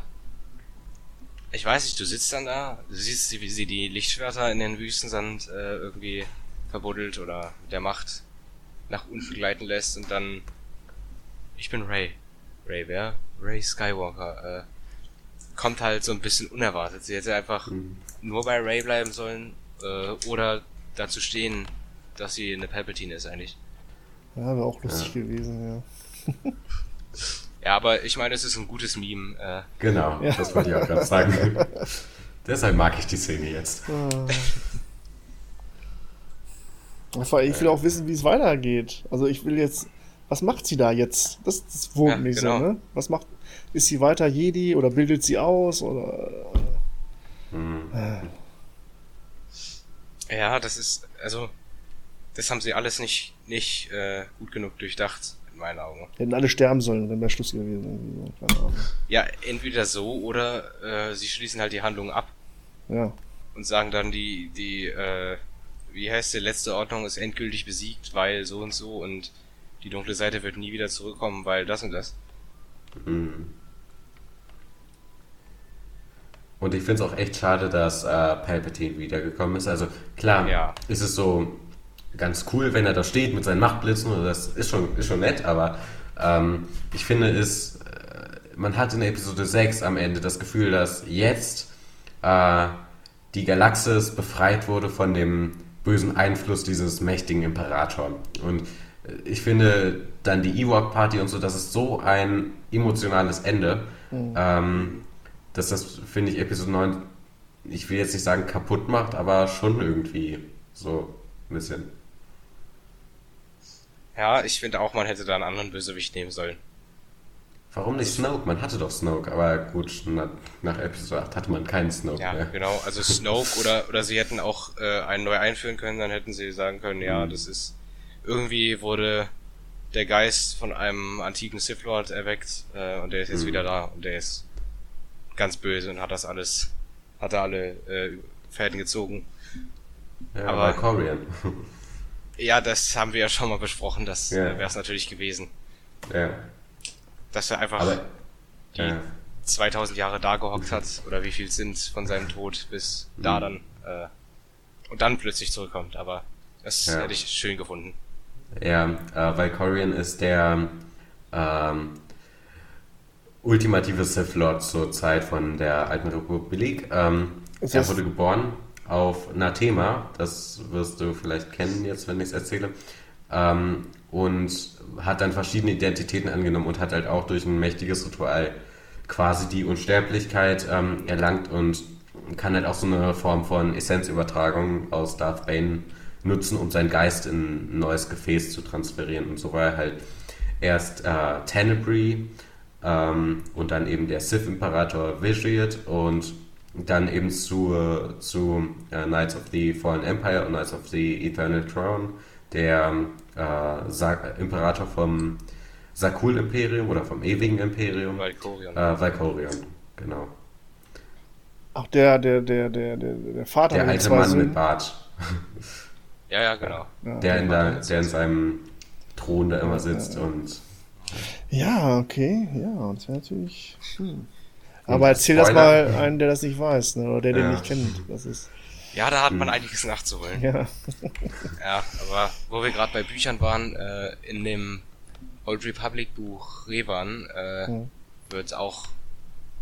ich weiß nicht, du sitzt dann da, du siehst, wie sie die Lichtschwerter in den Wüstensand äh, irgendwie verbuddelt oder der Macht nach unten gleiten lässt und dann ich bin Ray. Ray wer? Ray Skywalker. Äh, kommt halt so ein bisschen unerwartet. Sie hätte einfach mhm. nur bei Ray bleiben sollen äh, oder dazu stehen, dass sie eine Palpatine ist eigentlich. Ja, wäre auch lustig ja. gewesen, ja. ja, aber ich meine, es ist ein gutes Meme. Äh. Genau, ja. das wollte ich auch gerade sagen. Deshalb mag ich die Szene jetzt. Ah. Ich will auch wissen, wie es weitergeht. Also ich will jetzt, was macht sie da jetzt? Das, das wurmt ja, mich genau. so, ne? Was macht, ist sie weiter Jedi oder bildet sie aus oder? Hm. Äh. Ja, das ist, also, das haben sie alles nicht, nicht äh, gut genug durchdacht, in meinen Augen. Hätten alle sterben sollen, wenn wäre Schluss gewesen. Ja, entweder so oder äh, sie schließen halt die Handlung ab. Ja. Und sagen dann, die, die, äh, wie heißt die letzte Ordnung ist endgültig besiegt, weil so und so und die dunkle Seite wird nie wieder zurückkommen, weil das und das. Mhm. Und ich finde es auch echt schade, dass äh, Palpatine wiedergekommen ist. Also klar, ja. ist es so, ganz cool, wenn er da steht mit seinen Machtblitzen. Das ist schon, ist schon nett, aber ähm, ich finde es, äh, man hat in Episode 6 am Ende das Gefühl, dass jetzt äh, die Galaxis befreit wurde von dem bösen Einfluss dieses mächtigen Imperators. Und ich finde dann die Ewok-Party und so, das ist so ein emotionales Ende, mhm. ähm, dass das, finde ich, Episode 9, ich will jetzt nicht sagen kaputt macht, aber schon irgendwie so ein bisschen. Ja, ich finde auch, man hätte da einen anderen Bösewicht nehmen sollen. Warum nicht Snoke? Man hatte doch Snoke, aber gut, nach, nach Episode 8 hatte man keinen Snoke ja, mehr. genau. Also Snoke oder, oder sie hätten auch äh, einen neu einführen können, dann hätten sie sagen können, ja, mhm. das ist irgendwie wurde der Geist von einem antiken Sith Lord erweckt äh, und der ist jetzt mhm. wieder da und der ist ganz böse und hat das alles, hat er alle äh, Fäden gezogen. Ja, aber Corian. ja, das haben wir ja schon mal besprochen, das ja. äh, wäre es natürlich gewesen. Ja. Dass er einfach aber, die ja. 2000 Jahre da gehockt hat, oder wie viel sind von seinem Tod bis mhm. da dann, äh, und dann plötzlich zurückkommt, aber das ja. hätte ich schön gefunden. Ja, äh, weil Corian ist der ähm, ultimative Sith Lord zur Zeit von der Alten Republik. Ähm, er wurde geboren auf Nathema, das wirst du vielleicht kennen jetzt, wenn ich es erzähle, ähm, und hat dann verschiedene Identitäten angenommen und hat halt auch durch ein mächtiges Ritual quasi die Unsterblichkeit ähm, erlangt und kann halt auch so eine Form von Essenzübertragung aus Darth Bane nutzen, um seinen Geist in ein neues Gefäß zu transferieren. Und so war er halt erst äh, Tenebrae ähm, und dann eben der Sith-Imperator Vitiate und dann eben zu, zu äh, Knights of the Fallen Empire und Knights of the Eternal Throne, der äh, Imperator vom Sakul-Imperium oder vom ewigen Imperium. Valkorion. Äh, Valkorion, genau. Ach, der, der, der, der, der, der Vater. Der alte Mann mit Bart. Ja, ja, genau. Ja, der, in der, der in seinem Thron da immer sitzt ja, ja. und. Ja, okay, ja, das wäre natürlich. Hm. Aber erzähl Spoiler. das mal einen, der das nicht weiß, ne? oder der den nicht kennt. Das ist. Ja, da hat man hm. einiges nachzuholen. Ja. ja, aber wo wir gerade bei Büchern waren, äh, in dem Old Republic Buch Revan äh, hm. wird auch,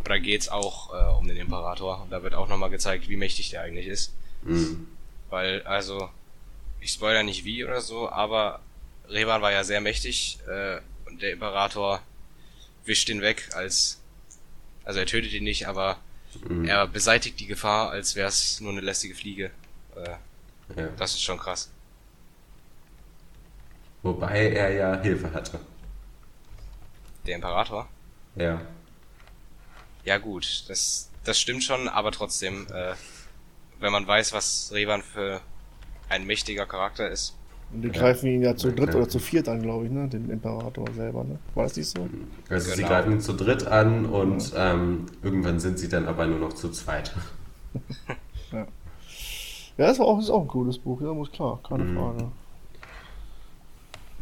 oder geht's auch äh, um den Imperator. Und da wird auch nochmal gezeigt, wie mächtig der eigentlich ist. Hm. Weil, also, ich spoiler nicht wie oder so, aber Revan war ja sehr mächtig äh, und der Imperator wischt ihn weg als also er tötet ihn nicht, aber mhm. er beseitigt die Gefahr, als wäre es nur eine lästige Fliege. Äh, ja. Das ist schon krass. Wobei er ja Hilfe hatte. Der Imperator? Ja. Ja gut, das, das stimmt schon, aber trotzdem, äh, wenn man weiß, was Revan für ein mächtiger Charakter ist, und die greifen ihn ja zu dritt oder zu viert an, glaube ich, ne? Den Imperator selber, ne? War das nicht so? Also genau. sie greifen ihn zu dritt an und ja. ähm, irgendwann sind sie dann aber nur noch zu zweit. ja. Ja, das war auch, ist auch ein cooles Buch, ja, muss klar, keine mhm. Frage.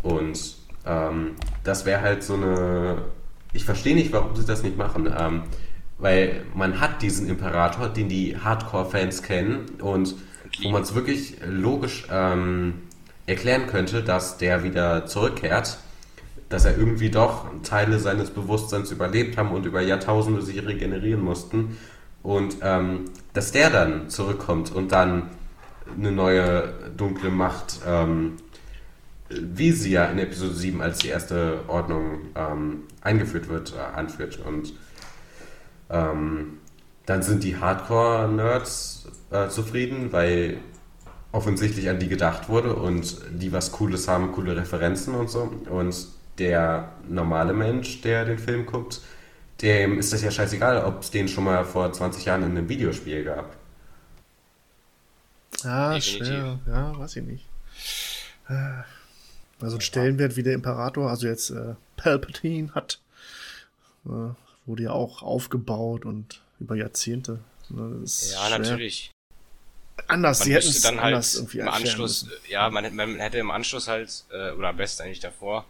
Und ähm, das wäre halt so eine. Ich verstehe nicht, warum sie das nicht machen. Ähm, weil man hat diesen Imperator, den die Hardcore-Fans kennen und wo man es wirklich logisch ähm, erklären könnte, dass der wieder zurückkehrt, dass er irgendwie doch Teile seines Bewusstseins überlebt haben und über Jahrtausende sich regenerieren mussten und ähm, dass der dann zurückkommt und dann eine neue dunkle Macht, ähm, wie sie ja in Episode 7 als die erste Ordnung ähm, eingeführt wird, äh, anführt. Und ähm, dann sind die Hardcore-Nerds äh, zufrieden, weil offensichtlich an die gedacht wurde und die was Cooles haben, coole Referenzen und so. Und der normale Mensch, der den Film guckt, dem ist das ja scheißegal, ob es den schon mal vor 20 Jahren in einem Videospiel gab. Ah, schwer. Ja, weiß ich nicht. Also ein Stellenwert wie der Imperator, also jetzt äh, Palpatine hat, äh, wurde ja auch aufgebaut und über Jahrzehnte. Ne, ja, schwer. natürlich anders, man sie hätten es dann halt im Anschluss, müssen. ja, man, man, hätte im Anschluss halt, äh, oder am besten eigentlich davor,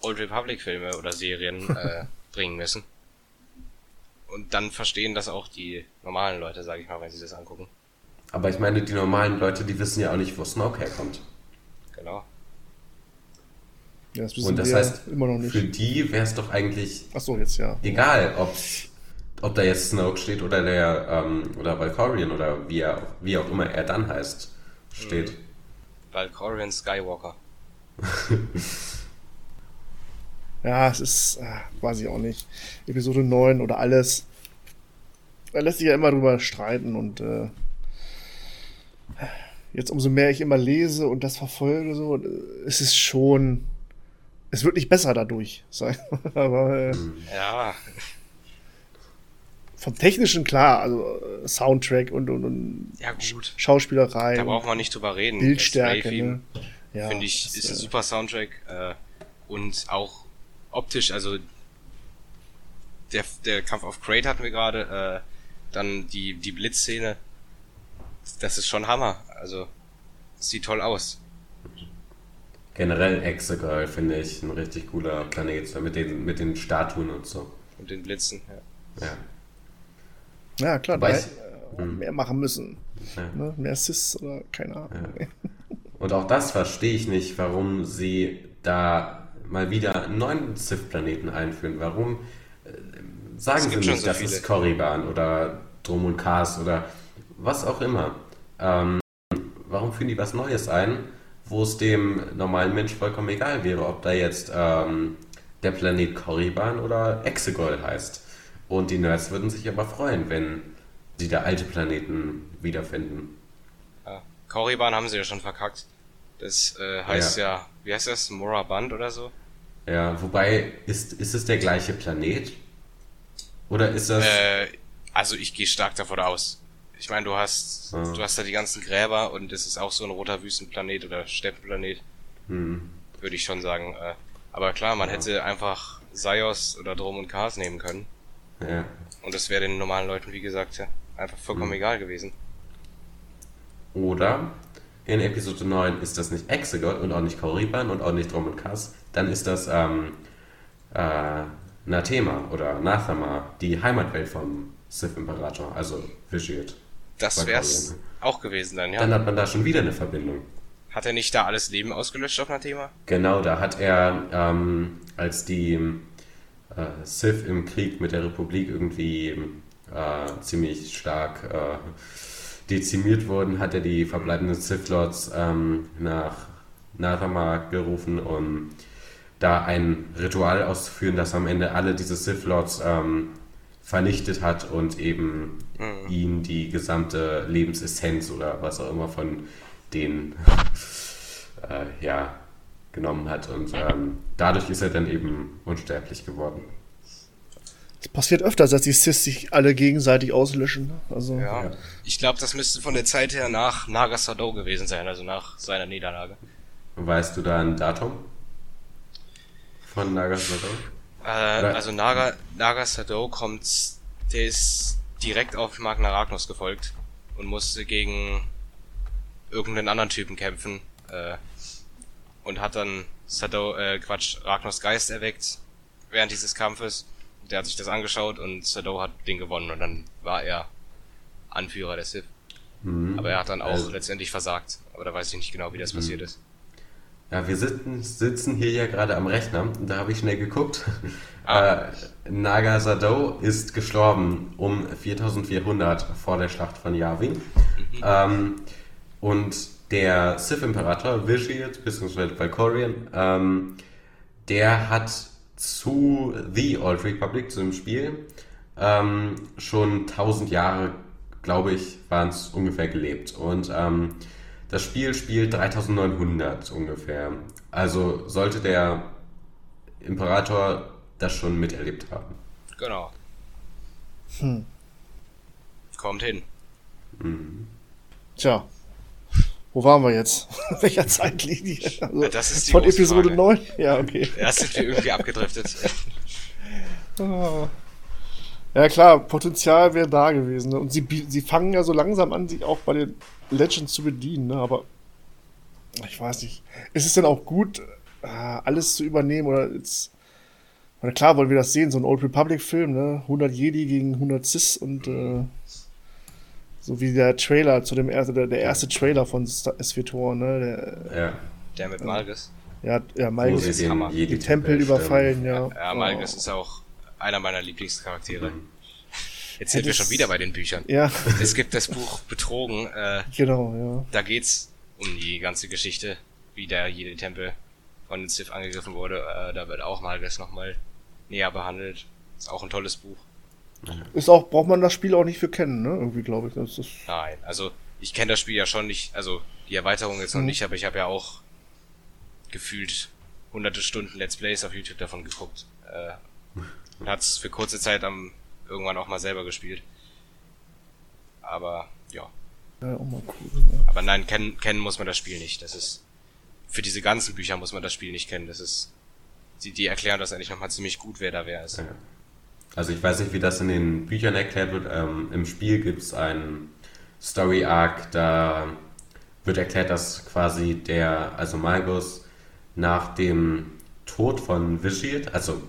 Old Republic Filme oder Serien äh, bringen müssen. Und dann verstehen das auch die normalen Leute, sage ich mal, wenn sie das angucken. Aber ich meine, die normalen Leute, die wissen ja auch nicht, wo Snoke herkommt. Ja, das wissen Und das wir heißt, immer noch nicht. für die wäre es doch eigentlich Achso, jetzt ja. egal, ob, ob da jetzt Snoke steht oder der ähm, oder Valkorion oder wie, er, wie auch immer er dann heißt, steht. Valkorian Skywalker. Ja, es ist, äh, weiß ich auch nicht. Episode 9 oder alles. Da lässt sich ja immer drüber streiten und äh, jetzt umso mehr ich immer lese und das verfolge, so, es ist schon. Es wird nicht besser dadurch. mal. Aber äh, Ja, vom Technischen klar, also äh, Soundtrack und, und, und ja gut. Schauspielerei, Da braucht man nicht drüber reden. Bildstärke. Ne? Ja, Finde ich, das, ist ein äh, super Soundtrack. Äh, und auch optisch, also der, der Kampf auf Crate hatten wir gerade, äh, dann die, die Blitzszene. Das ist schon Hammer. Also, sieht toll aus. Generell Exegol finde ich ein richtig cooler Planet, mit den, mit den Statuen und so. Und den Blitzen, ja. Ja. Ja, klar, Wobei da äh, mehr machen müssen. Ja. Ne? Mehr Assists oder keine Ahnung. Und auch das verstehe ich nicht, warum sie da mal wieder einen neuen Sith-Planeten einführen. Warum äh, sagen sie nicht, so das viele. ist Korriban oder Drum und Kars oder was auch immer? Ähm, warum führen die was Neues ein, wo es dem normalen Mensch vollkommen egal wäre, ob da jetzt ähm, der Planet Korriban oder Exegol heißt? Und die Nerds würden sich aber freuen, wenn sie da alte Planeten wiederfinden. ja. Korriban haben sie ja schon verkackt. Das äh, heißt ja. wie heißt das? Moraband oder so? Ja, wobei, ist, ist es der gleiche Planet? Oder ist das. Äh, also ich gehe stark davon aus. Ich meine, du hast, Ah. du hast da die ganzen Gräber und es ist auch so ein roter Wüstenplanet oder Steppenplanet, Hm, würde ich schon sagen. Äh, aber klar, man hätte einfach Sios oder Drum und Kars nehmen können. Ja. Und das wäre den normalen Leuten, wie gesagt, ja, einfach vollkommen Hm. egal gewesen. Oder in Episode 9 ist das nicht Exegol und auch nicht Korriban und auch nicht Drum und Kass. Dann ist das ähm, äh, Nathema oder Nathama, die Heimatwelt vom Sith-Imperator, also Vitiate. Das wär's Korriban. auch gewesen dann, ja. Dann hat man da schon wieder eine Verbindung. Hat er nicht da alles Leben ausgelöscht auf Nathema? Genau, da hat er, ähm, als die äh, Sith im Krieg mit der Republik irgendwie äh, ziemlich stark äh, dezimiert wurden, hat er die verbleibenden Sith Lords ähm, nach Nathama gerufen, um da ein Ritual auszuführen, das am Ende alle diese Sith Lords ähm, vernichtet hat und eben ihnen die gesamte Lebensessenz oder was auch immer von denen äh, ja, genommen hat. Und ähm, dadurch ist er dann eben unsterblich geworden. Es passiert öfters, dass die Sith sich alle gegenseitig auslöschen. ne? Also, Ja. Ja. Ich glaube, das müsste von der Zeit her nach Nagasado gewesen sein, also nach seiner Niederlage. Weißt du da ein Datum von Nagasado? Äh, also Naga, Nagasado kommt, der ist direkt auf Magna Ragnos gefolgt und musste gegen irgendeinen anderen Typen kämpfen äh, und hat dann Sado, äh, Quatsch, Ragnos Geist erweckt während dieses Kampfes. Der hat sich das angeschaut und Sado hat den gewonnen und dann war er Anführer der Sith. Mhm. Aber er hat dann auch Also- letztendlich versagt. Aber da weiß ich nicht genau, wie das passiert ist. Ja, wir sitzen, sitzen hier ja gerade am Rechner und da habe ich schnell geguckt. Ah. Äh, Nagasado ist gestorben um 4400 vor der Schlacht von Yavin. Ähm, und der Sith-Imperator, Vitiate, beziehungsweise Valkorion, ähm, der hat zu The Old Republic, zu dem Spiel, ähm, schon 1000 Jahre, glaube ich, waren es ungefähr gelebt. Und ähm, das Spiel spielt 3900 ungefähr. Also sollte der Imperator das schon miterlebt haben. Genau. Kommt hin. Tja. Wo waren wir jetzt? Welcher Zeitlinie? Also, Ja, das ist die von Episode Frage. 9? Ja, okay. Erst sind wir irgendwie abgedriftet. Ah. Ja klar, Potenzial wäre da gewesen. Ne? Und sie, sie fangen ja so langsam an, sich auch bei den Legends zu bedienen. Ne? Aber ich weiß nicht. Ist es denn auch gut, äh, alles zu übernehmen? Oder jetzt... Na klar wollen wir das sehen, so ein Old Republic-Film, ne? 100 Jedi gegen 100 Cis und äh, so wie der Trailer zu dem ersten, der, der erste Trailer von SWTOR, ne? Der, Ja. Der mit Malgus. Ja, ja Malgus ist den Hammer. Die Tempel überfallen, ja. Ja, Malgus Oh. ist auch einer meiner Lieblingscharaktere. Mhm. Jetzt sind wir schon wieder bei den Büchern. Ja, Es gibt das Buch Betrogen, äh, genau, da geht's um die ganze Geschichte, wie der jede Tempel von den Sith angegriffen wurde. Äh, da wird auch Malgus nochmal näher behandelt. Ist auch ein tolles Buch. Ja. Ist auch, braucht man das Spiel auch nicht für kennen, ne? Irgendwie, glaube ich. Das ist, Nein, also ich kenne das Spiel ja schon nicht, also die Erweiterung jetzt noch Mhm. nicht, aber ich habe ja auch gefühlt hunderte Stunden Let's Plays auf YouTube davon geguckt. Äh, und hat's für kurze Zeit am irgendwann auch mal selber gespielt. Aber ja, ja auch mal cool. Ja. aber nein, kennen, kennen muss man das Spiel nicht. Das ist für diese ganzen Bücher muss man das Spiel nicht kennen. Das ist die, die erklären das eigentlich nochmal ziemlich gut, wer da wer ist. Ja. Also ich weiß nicht, wie das in den Büchern erklärt wird. Ähm, Im Spiel gibt es einen Story Arc, da wird erklärt, dass quasi der, also Malgus, nach dem Tod von Vizshield, also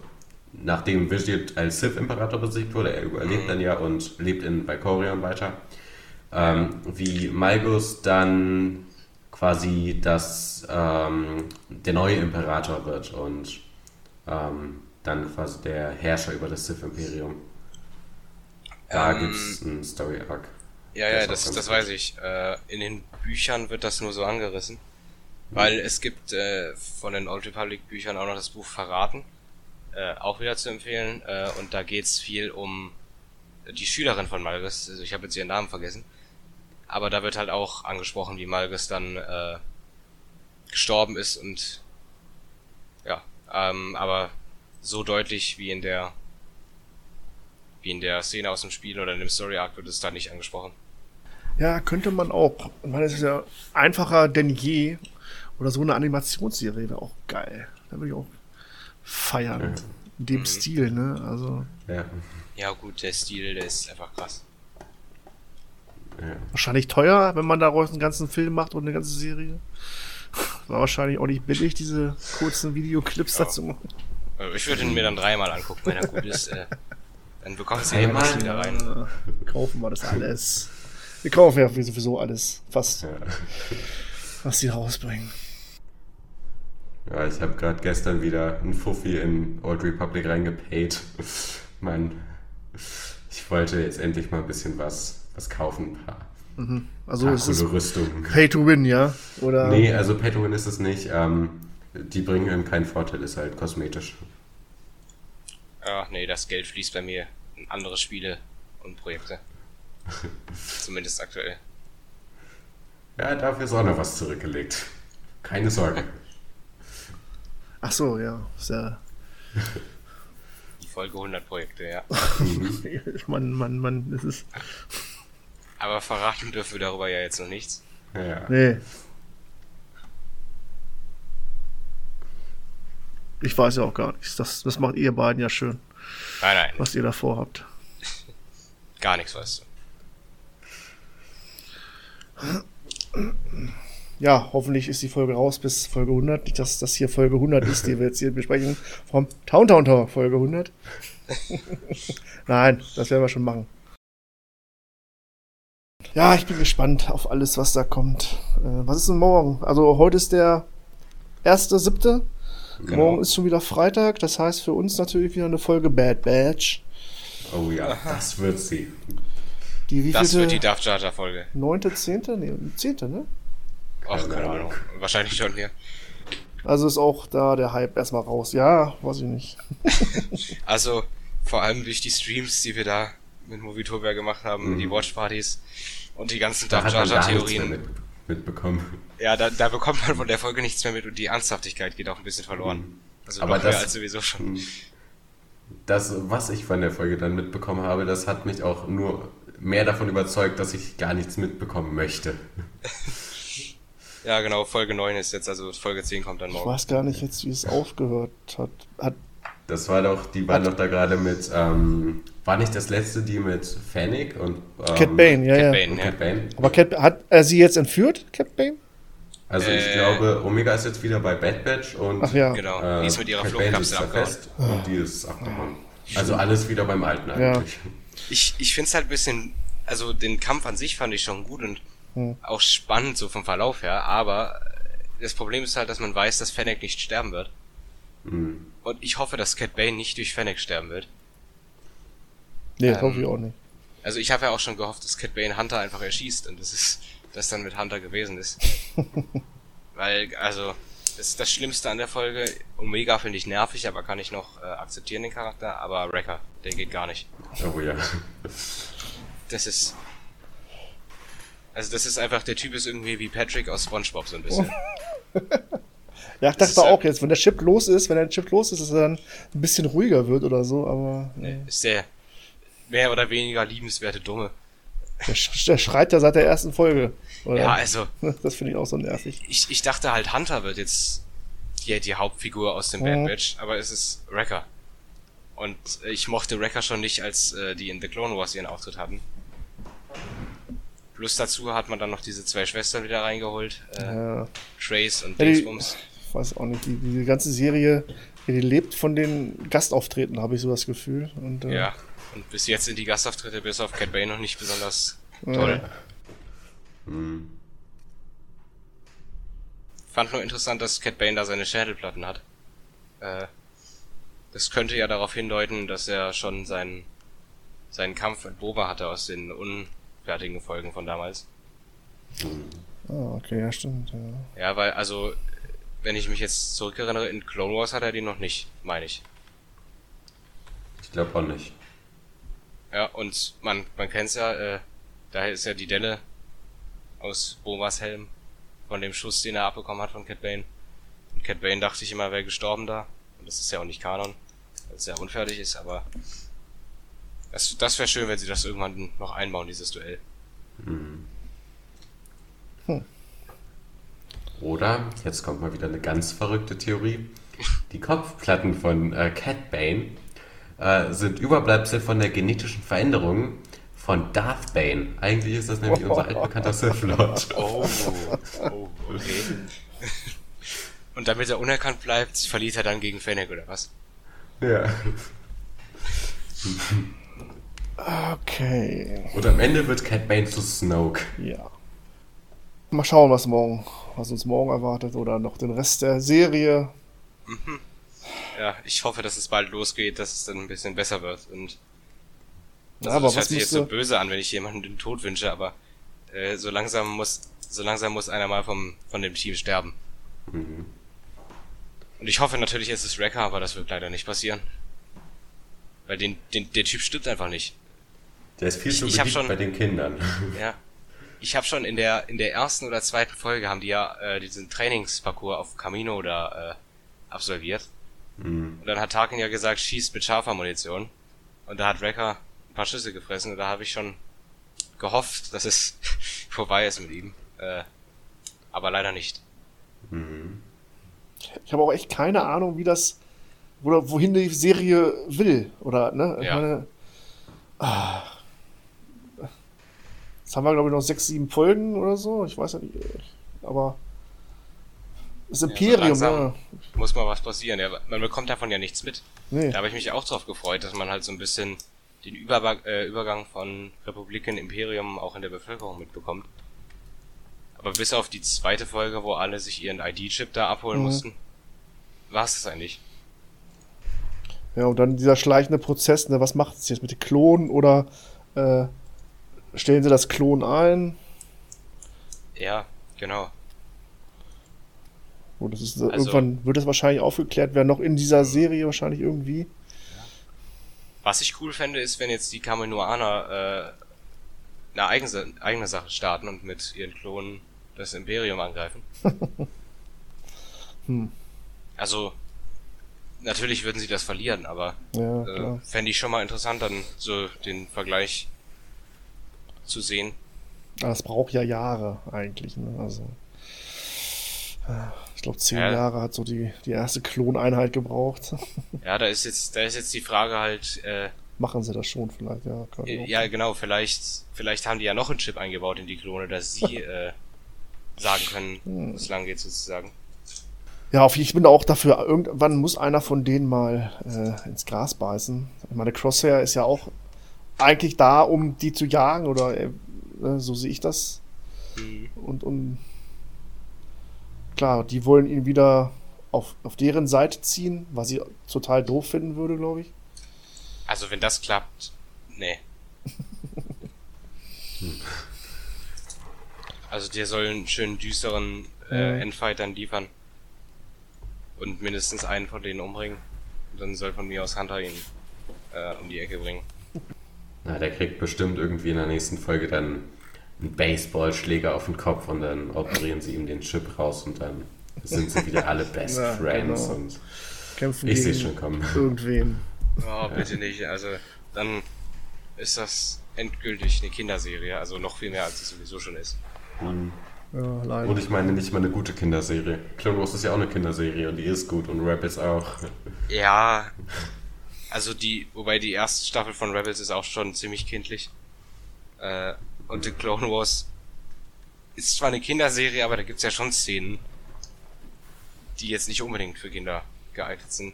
nachdem Vizshield als Sith-Imperator besiegt wurde, er überlebt dann ja und lebt in Valkorion weiter, ähm, wie Malgus dann quasi das, ähm, der neue Imperator wird und ähm, dann quasi der Herrscher über das Sith-Imperium. Da Ähm, gibt's einen Story-Arc. Ja, ja, das, das weiß ich. Äh, in den Büchern wird das nur so angerissen. Weil es gibt äh, von den Old Republic Büchern auch noch das Buch Verraten. Äh, auch wieder zu empfehlen. Äh, und da geht's viel um die Schülerin von Malgus. Also ich habe jetzt ihren Namen vergessen. Aber da wird halt auch angesprochen, wie Malgus dann äh, gestorben ist und ja, ähm, aber so deutlich wie in der wie in der Szene aus dem Spiel oder in dem Story Arc wird es da nicht angesprochen. Ja, könnte man auch. Ich meine, es ist ja einfacher denn je. Oder so eine Animationsserie wäre auch geil. Da würde ich auch feiern. In dem Stil, ne? Also Ja. Ja gut, der Stil, der ist einfach krass. ja. wahrscheinlich teuer, wenn man daraus einen ganzen Film macht und eine ganze Serie. War wahrscheinlich auch nicht billig, diese kurzen Videoclips Ja. dazu machen. Also Ich würde ihn mir dann dreimal angucken, wenn er gut ist. Äh, dann bekommst du ihn immer wieder rein. Äh, kaufen wir das alles. Wir kaufen ja sowieso alles, fast, Ja. was die rausbringen. Ja, ich habe gerade gestern wieder ein Fuffi in Old Republic reingepaid. Mann, ich wollte jetzt endlich mal ein bisschen was, was kaufen. Ein paar, Also paar es ist coole Rüstungen. Pay to Win, ja? Oder Nee, also Pay to Win ist es nicht. Ähm, die bringen einem keinen Vorteil, ist halt kosmetisch. Ja, nee, das Geld fließt bei mir in andere Spiele und Projekte. Zumindest aktuell. Ja, dafür ist auch noch was zurückgelegt. Keine Sorge. Ach so, ja. Ist ja Die Folge 100 Projekte, ja. man, man, man, das ist. Aber verraten dürfen wir darüber ja jetzt noch nichts. Ja. Nee. Ich weiß ja auch gar nichts. Das, das macht ihr beiden ja schön, Nein, nein, was ihr da vorhabt. gar nichts weißt du. Ja, hoffentlich ist die Folge raus bis Folge 100. Nicht, dass das hier Folge 100 ist, die wir jetzt hier besprechen. Vom Town Town Tower, Folge 100. Nein, das werden wir schon machen. Ja, ich bin gespannt auf alles, was da kommt. Äh, was ist denn morgen? Also heute ist der erste, siebte. Genau. Morgen ist schon wieder Freitag. Das heißt für uns natürlich wieder eine Folge Bad Batch. Oh ja, das wird sie. Die wie Das wird die? Darth Jar Folge. Neunte, zehnte? Nee, zehnte, ne? Ach, Keine keine Ahnung. Ahnung. Wahrscheinlich schon hier. Also ist auch da der Hype erstmal raus. Ja, weiß ich nicht. Also, vor allem durch die Streams, die wir da mit Movieturber gemacht haben, die Watchpartys und die ganzen Mhm. Da Darth Jar mehr Theorien. Mit, mitbekommen. Ja, da, da bekommt man von der Folge nichts mehr mit und die Ernsthaftigkeit geht auch ein bisschen verloren. Also Aber das- als sowieso schon. Das, was ich von der Folge dann mitbekommen habe, das hat mich auch nur mehr davon überzeugt, dass ich gar nichts mitbekommen möchte. Ja, genau, Folge 9 ist jetzt, also Folge 10 kommt dann Ich morgen. weiß gar nicht jetzt, wie es aufgehört hat. hat Das war doch, die waren doch da gerade mit, ähm, war nicht das letzte die mit Fennec und ähm, Cat Bane, ja, Cat ja. Bane, ja. Cat Bane? Aber Cat, hat er sie jetzt entführt, Cat Bane? Also ich Äh. glaube, Omega ist jetzt wieder bei Bad Batch und Ach ja. Genau, äh, die ist mit ihrer Cat Bane ist Fluchtkapsel da abgehauen. fest und die ist abgehauen. Also alles wieder beim Alten Ja. eigentlich. Ich, ich find's halt ein bisschen, also den Kampf an sich fand ich schon gut und Hm. auch spannend so vom Verlauf her, aber das Problem ist halt, dass man weiß, dass Fennec nicht sterben wird. Mhm. Und ich hoffe, dass Cat Bane nicht durch Fennec sterben wird. Nee, das Ähm, hoffe ich auch nicht. Also ich habe ja auch schon gehofft, dass Cat Bane Hunter einfach erschießt und das ist das dann mit Hunter gewesen ist. Weil, also, das ist das Schlimmste an der Folge. Omega finde ich nervig, aber kann ich noch äh, akzeptieren den Charakter, aber Wrecker, der geht gar nicht. Oh ja. Das ist. Also das ist einfach, der Typ ist irgendwie wie Patrick aus Spongebob so ein bisschen. Ja, ich das dachte ist ja- auch jetzt, wenn der Chip los ist, wenn der Chip los ist, dass er dann ein bisschen ruhiger wird oder so, aber nee. Ist der mehr oder weniger liebenswerte Dumme. der, der schreit ja seit der ersten Folge. Oder? Ja, also, das finde ich auch so nervig. ich, ich dachte halt, Hunter wird jetzt die, die Hauptfigur aus dem Bad Mhm. Batch, aber es ist Wrecker. Und ich mochte Wrecker schon nicht, als äh, die in The Clone Wars ihren Auftritt hatten. Plus dazu hat man dann noch diese zwei Schwestern wieder reingeholt, äh, Ja. Trace und Ja, Dingsbums. Ich weiß auch nicht, die, die ganze Serie, die lebt von den Gastauftreten, habe ich so das Gefühl. Und, äh, Ja, und bis jetzt sind die Gastauftritte bis auf Cat Bane noch nicht besonders toll. Mhm. Fand nur interessant, dass Cat Bane da seine Schädelplatten hat. Äh, das könnte ja darauf hindeuten, dass er schon seinen, seinen Kampf mit Boba hatte aus den unfertigen Folgen von damals. Ah, okay, ja, stimmt. Ja. Ja, weil, also, wenn ich mich jetzt zurückerinnere, in Clone Wars hat er die noch nicht, meine ich. Ich glaube auch nicht. Ja, und man, man kennt's ja, äh, daher ist ja die Delle aus Bobas Helm von dem Schuss, den er abbekommen hat von Cat Bane. Und Cat Bane dachte ich immer, wäre gestorben da. Und das ist ja auch nicht Kanon, weil es ja unfertig ist, aber das, das wäre schön, wenn sie das irgendwann noch einbauen, dieses Duell. Oder, jetzt kommt mal wieder eine ganz verrückte Theorie. Die Kopfplatten von äh, Cat Bane äh, sind Überbleibsel von der genetischen Veränderung von Darth Bane. Eigentlich ist das nämlich unser altbekannter Sith Lord. Oh, oh, okay. Und damit er unerkannt bleibt, verliert er dann gegen Fennec, oder was? Ja. Okay, Und am Ende wird Cat Bane zu Snoke. ja. Mal schauen, was morgen, was uns morgen erwartet oder noch den Rest der Serie. Ja, ich hoffe, dass es bald losgeht, dass es dann ein bisschen besser wird und Ja, Also aber das hört sich jetzt so böse an, wenn ich jemandem den Tod wünsche, aber äh, so langsam muss so langsam muss einer mal vom von dem Team sterben. Mhm. Und ich hoffe natürlich, es ist Wrecker, aber das wird leider nicht passieren. Weil den, den der Typ stimmt einfach nicht. Der ist viel Ich- zu ich schon- bei den Kindern. Ja. Ich habe schon in der in der ersten oder zweiten Folge haben die ja äh, diesen Trainingsparcours auf Camino da äh, absolviert. Mhm. Und dann hat Tarkin ja gesagt, schießt mit scharfer Munition. Und da hat Wrecker ein paar Schüsse gefressen und da habe ich schon gehofft, dass es vorbei ist mit ihm. Äh, aber leider nicht. Mhm. ich habe auch echt keine Ahnung, wie das, oder wohin die Serie will, oder, ne? Ich Ja. meine, ah. Jetzt haben wir, glaube ich, noch sechs, sieben Folgen oder so. Ich weiß ja nicht. Aber das Imperium, ja. langsam. Muss mal was passieren. Ja, man bekommt davon ja nichts mit. Nee. Da habe ich mich auch drauf gefreut, dass man halt so ein bisschen den Überba äh, Übergang von Republik in Imperium auch in der Bevölkerung mitbekommt. Aber bis auf die zweite Folge, wo alle sich ihren ID-Chip da abholen Mhm. mussten, war es das eigentlich. Ja, und dann dieser schleichende Prozess, ne, was macht es jetzt mit den Klonen oder äh, stellen sie das Klon ein? Ja, genau. Oh, das ist, Also- irgendwann wird das wahrscheinlich aufgeklärt werden, noch in dieser Serie wahrscheinlich irgendwie. Was ich cool fände, ist, wenn jetzt die Kaminoaner äh, eine eigene, eigene Sache starten und mit ihren Klonen das Imperium angreifen. Hm. Also, natürlich würden sie das verlieren, aber Ja, äh, fände ich schon mal interessant, dann so den Vergleich zu sehen. Aber das braucht ja Jahre eigentlich, ne? Also. äh, Ich glaube, zehn Ja. Jahre hat so die, die erste Kloneinheit gebraucht. Ja, da ist jetzt, da ist jetzt die Frage halt, äh, Machen sie das schon vielleicht, ja. auch. ja genau, vielleicht, vielleicht haben die ja noch einen Chip eingebaut in die Klone, dass sie äh, sagen können, Hm. wo es lang geht sozusagen. Ja, auf, ich bin auch dafür, irgendwann muss einer von denen mal äh, ins Gras beißen. Ich meine, Crosshair ist ja auch eigentlich da, um die zu jagen, oder äh, äh, so sehe ich das. Mhm. Und, und klar, die wollen ihn wieder auf, auf deren Seite ziehen, was ich total doof finden würde, glaube ich. Also wenn das klappt, nee. also der soll einen schönen düsteren äh. Endfight dann liefern. Und mindestens einen von denen umbringen. Und dann soll von mir aus Hunter ihn äh, um die Ecke bringen. Na, der kriegt bestimmt irgendwie in der nächsten Folge dann einen Baseballschläger auf den Kopf und dann operieren sie ihm den Chip raus und dann sind sie wieder alle Best Ja, Friends genau. und Kämpfen ich sehe gegen schon kommen. irgendwen. Oh, bitte nicht. Also dann ist das endgültig eine Kinderserie. Also noch viel mehr, als es sowieso schon ist. Ja, leider. Und ich meine nicht mal eine gute Kinderserie. Clone Wars ist ja auch eine Kinderserie und die ist gut und Rebels auch. Ja, also die, wobei die erste Staffel von Rebels ist auch schon ziemlich kindlich. Äh, und The Clone Wars ist zwar eine Kinderserie, aber da gibt's ja schon Szenen, die jetzt nicht unbedingt für Kinder geeignet sind.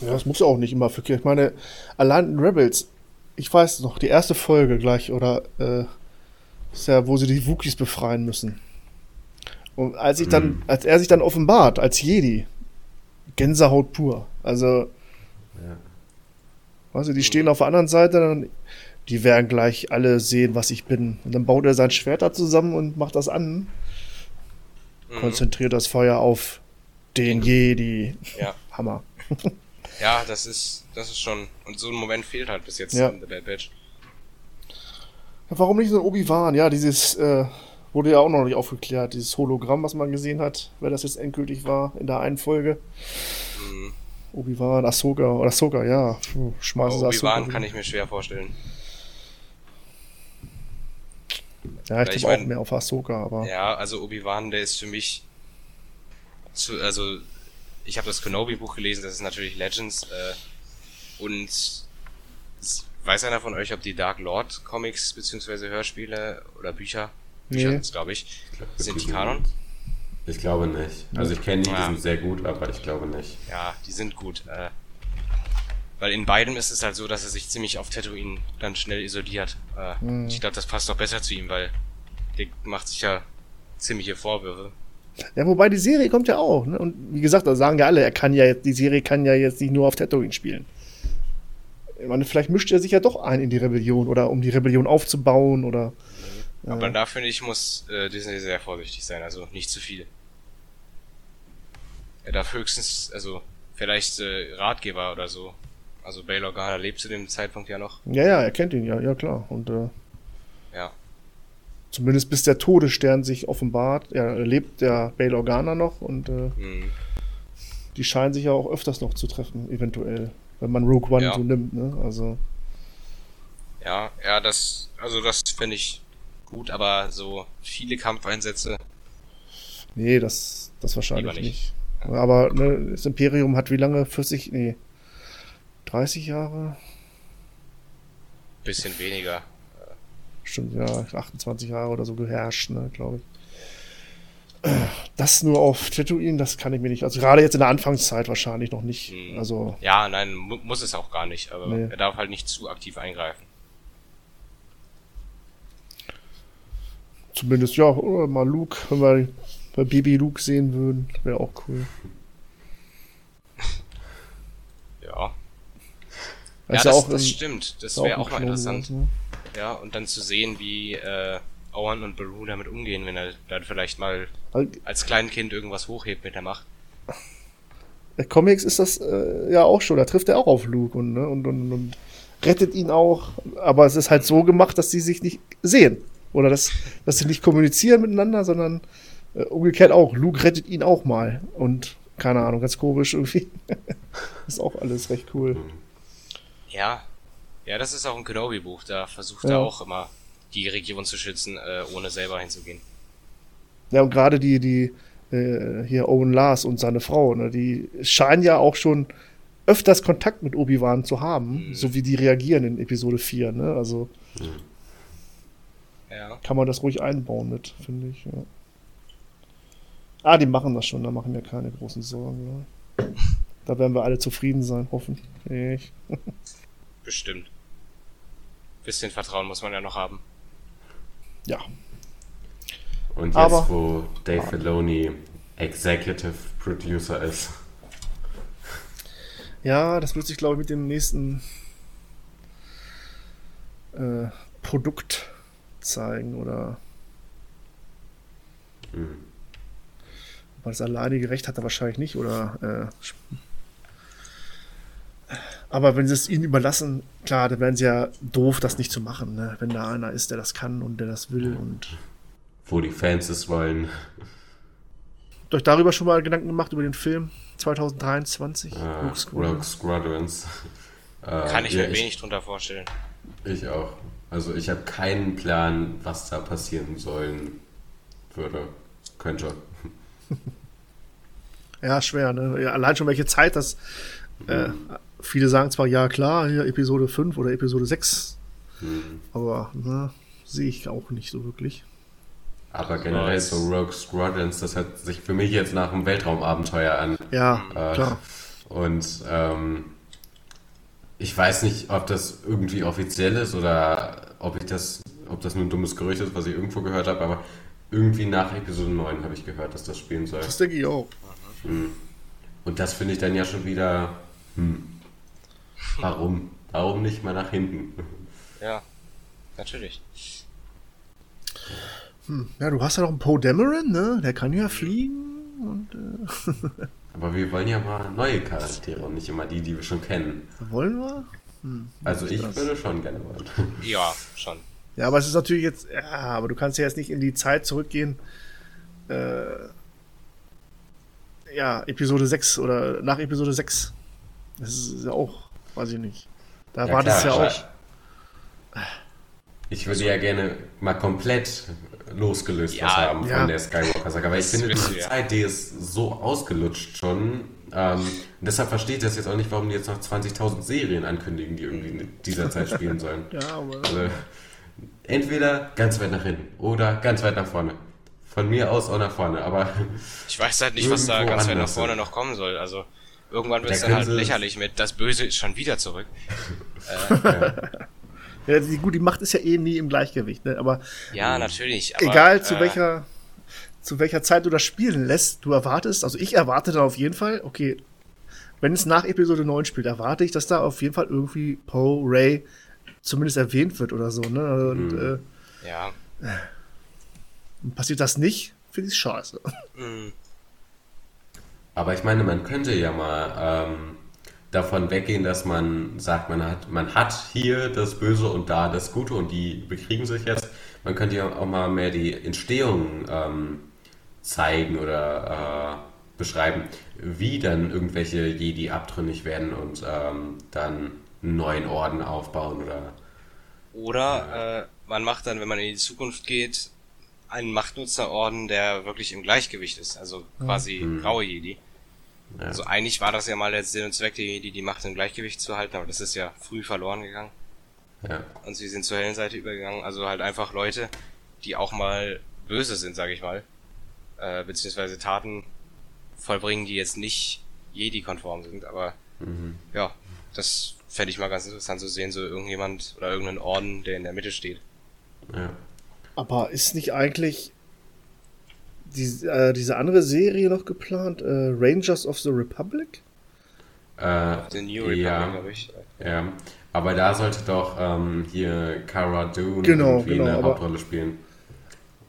Ja, das muss ja auch nicht immer für Kinder. Ich meine, allein in Rebels, ich weiß noch, die erste Folge gleich, oder, äh, ist ja, wo sie die Wookies befreien müssen. Und als ich dann, Mhm. als er sich dann offenbart, als Jedi, Gänsehaut pur. Also, Ja. weißt du, die stehen auf der anderen Seite, dann, die werden gleich alle sehen, was ich bin. Und dann baut er sein Schwert da zusammen und macht das an, Mhm. konzentriert das Feuer auf den Jedi. Ja. Hammer. Ja, das ist, das ist schon, und so ein Moment fehlt halt bis jetzt Ja. in The Bad Batch. Warum nicht so ein Obi-Wan? Ja, dieses äh, wurde ja auch noch nicht aufgeklärt, dieses Hologramm, was man gesehen hat, wer das jetzt endgültig war in der einen Folge. Mhm. Obi-Wan, Ahsoka, oder Ahsoka, ja. Schmeißen. Obi-Wan kann ich mir schwer vorstellen. Ja, ich tippe auch mein- mehr auf Ahsoka, aber. Ja, also Obi-Wan, der ist für mich zu, also ich habe das Kenobi-Buch gelesen, das ist natürlich Legends äh, und weiß einer von euch, ob die Dark Lord Comics beziehungsweise Hörspiele oder Bücher, Bücher Nee. glaube ich, sind die Kanon? Ich glaube nicht. Also ich kenne die, die Ja. sind sehr gut, aber ich glaube nicht. Ja, die sind gut. Äh, weil in beidem ist es halt so, dass er sich ziemlich auf Tatooine dann schnell isoliert. Äh, Mhm. Ich glaube, das passt doch besser zu ihm, weil der macht sich ja ziemliche Vorwürfe. Ja, wobei die Serie kommt ja auch, ne? Und wie gesagt, da sagen ja alle, er kann ja jetzt, die Serie kann ja jetzt nicht nur auf Tatooine spielen. Ich meine, vielleicht mischt er sich ja doch ein in die Rebellion oder um die Rebellion aufzubauen oder. Aber da finde ich, muss äh, Disney sehr vorsichtig sein, also nicht zu viel. Er darf höchstens, also vielleicht äh, Ratgeber oder so. Also Bail Organa lebt zu dem Zeitpunkt ja noch. Ja, ja, er kennt ihn ja, ja klar. Und äh, Ja. zumindest bis der Todesstern sich offenbart, ja, lebt der Bail Organa noch und äh, Mhm. die scheinen sich ja auch öfters noch zu treffen, eventuell. Wenn man Rogue One Ja. so nimmt, ne? Also. Ja, ja, das, also das finde ich gut, aber so viele Kampfeinsätze, Nee, das, das wahrscheinlich nicht. nicht. Aber ne, das Imperium hat wie lange? 40, nee, 30 Jahre? bisschen weniger. Stimmt, ja, 28 Jahre oder so geherrscht, ne, glaube ich. Das nur auf Tatooine, das kann ich mir nicht. Also gerade jetzt in der Anfangszeit wahrscheinlich noch nicht. Mhm. Also, Ja, nein, mu muss es auch gar nicht, aber Nee. er darf halt nicht zu aktiv eingreifen. zumindest, ja, oder mal Luke, wenn wir Baby Luke sehen würden, wäre auch cool. Ja. Ist ja, das, auch das stimmt. Das wäre auch mal interessant. Ne? Ja, und dann zu sehen, wie äh, Owen und Beru damit umgehen, wenn er dann vielleicht mal als Kleinkind irgendwas hochhebt mit der Macht. der Comics ist das äh, ja auch schon, da trifft er auch auf Luke und, ne, und, und, und rettet ihn auch. Aber es ist halt so gemacht, dass sie sich nicht sehen. Oder dass, dass sie nicht kommunizieren miteinander, sondern äh, umgekehrt auch. Luke rettet ihn auch mal. Und keine Ahnung, ganz komisch irgendwie. ist auch alles recht cool. Ja. Ja, das ist auch ein Kenobi-Buch. Da versucht Ja. er auch immer, die Region zu schützen, äh, ohne selber hinzugehen. Ja, und gerade die, die, äh, hier Owen Lars und seine Frau, ne, die scheinen ja auch schon öfters Kontakt mit Obi-Wan zu haben, Mhm. so wie die reagieren in Episode 4, ne? Also Ja. kann man das ruhig einbauen mit, finde ich. Ja. Ah, die machen das schon, da machen wir keine großen Sorgen. Ja. Da werden wir alle zufrieden sein, hoffentlich. Bestimmt. Bisschen Vertrauen muss man ja noch haben. Ja. Und jetzt, Aber- wo Dave Filoni Executive Producer ist. Ja, das wird sich, glaube ich, mit dem nächsten äh, Produkt zeigen oder. Mhm. Weil das alleinige Recht hat er wahrscheinlich nicht oder. Äh, aber wenn sie es ihnen überlassen, klar, dann wären sie ja doof, das nicht zu machen, ne? wenn da einer ist, der das kann und der das will und. Wo die Fans es wollen. Habt ihr euch darüber schon mal Gedanken gemacht, über den Film 2023? Äh, Rogue Squadron? Rogue Squadrons. Äh, Kann ich ja, mir wenig drunter vorstellen. Ich auch. Also ich habe keinen Plan, was da passieren sollen würde. Könnte. Ja, schwer, ne? Ja, allein schon welche Zeit das. Äh, viele sagen zwar, ja klar, hier Episode 5 oder Episode 6, Hm. aber ne, sehe ich auch nicht so wirklich. Aber generell Nice. so Rogue Squadrons, das hört sich für mich jetzt nach einem Weltraumabenteuer an. Ja, Äh, klar. Und ähm, ich weiß nicht, ob das irgendwie offiziell ist oder ob ich das, ob das nur ein dummes Gerücht ist, was ich irgendwo gehört habe, aber irgendwie nach Episode 9 habe ich gehört, dass das spielen soll. Das denke ich auch. Und das finde ich dann ja schon wieder, hm, warum? Warum nicht mal nach hinten? Ja, natürlich. Ja, du hast ja noch einen Poe Dameron, ne? Der kann ja fliegen und äh, Aber wir wollen ja mal neue Charaktere und nicht immer die, die wir schon kennen. wollen wir? Also ich das. würde schon gerne wollen. Ja, schon. Ja, aber es ist natürlich jetzt, ja, aber du kannst ja jetzt nicht in die Zeit zurückgehen. Äh, ja, Episode 6 oder nach Episode 6. Das ist ja auch, weiß ich nicht. Da Ja, war das ja klar, auch. Ich würde ja gerne mal komplett losgelöst Ja, was haben ja. von der Skywalker-Saga, weil ich finde, diese ja. Zeit, die ist so ausgelutscht schon. Ähm, deshalb verstehe ich das jetzt auch nicht, warum die jetzt noch 20.000 Serien ankündigen, die irgendwie in dieser Zeit spielen sollen. Ja, aber. Also, entweder ganz weit nach hinten oder ganz weit nach vorne. Von mir aus auch nach vorne, aber Ich weiß halt nicht, was da ganz weit nach vorne noch kommen soll. Also irgendwann wird es Da dann halt lächerlich mit, das Böse ist schon wieder zurück. Ja, die, gut, die Macht ist ja eh nie im Gleichgewicht, ne? Aber Ja, natürlich. Aber, egal zu äh, welcher zu welcher Zeit du das spielen lässt, du erwartest, also ich erwarte da auf jeden Fall, okay, wenn es nach Episode 9 spielt, erwarte ich, dass da auf jeden Fall irgendwie Poe, Ray zumindest erwähnt wird oder so, ne? Und Mhm. äh, Ja. passiert das nicht, finde ich scheiße. mm, Aber ich meine, man könnte ja mal ähm, davon weggehen, dass man sagt, man hat, man hat hier das Böse und da das Gute und die bekriegen sich jetzt. Man könnte ja auch mal mehr die Entstehung ähm, zeigen oder äh, beschreiben, wie dann irgendwelche Jedi abtrünnig werden und ähm, dann einen neuen Orden aufbauen oder Oder äh, man macht dann, wenn man in die Zukunft geht, einen Machtnutzerorden, der wirklich im Gleichgewicht ist. Also quasi graue Jedi. Ja. Also eigentlich war das ja mal der Sinn und Zweck der Jedi, die Macht im Gleichgewicht zu halten, aber das ist ja früh verloren gegangen. ja. Und sie sind zur hellen Seite übergegangen. Also halt einfach Leute, die auch mal böse sind, sage ich mal. Äh, beziehungsweise Taten vollbringen, die jetzt nicht Jedi-konform sind. Aber ja, das fände ich mal ganz interessant zu sehen, so irgendjemand oder irgendeinen Orden, der in der Mitte steht. ja. Aber ist nicht eigentlich die, äh, diese andere Serie noch geplant? Äh, Rangers of the Republic? Äh, The New Republic, ja. glaube ich. Ja, aber da sollte doch ähm, hier Cara Dune Genau, irgendwie genau, eine Hauptrolle spielen.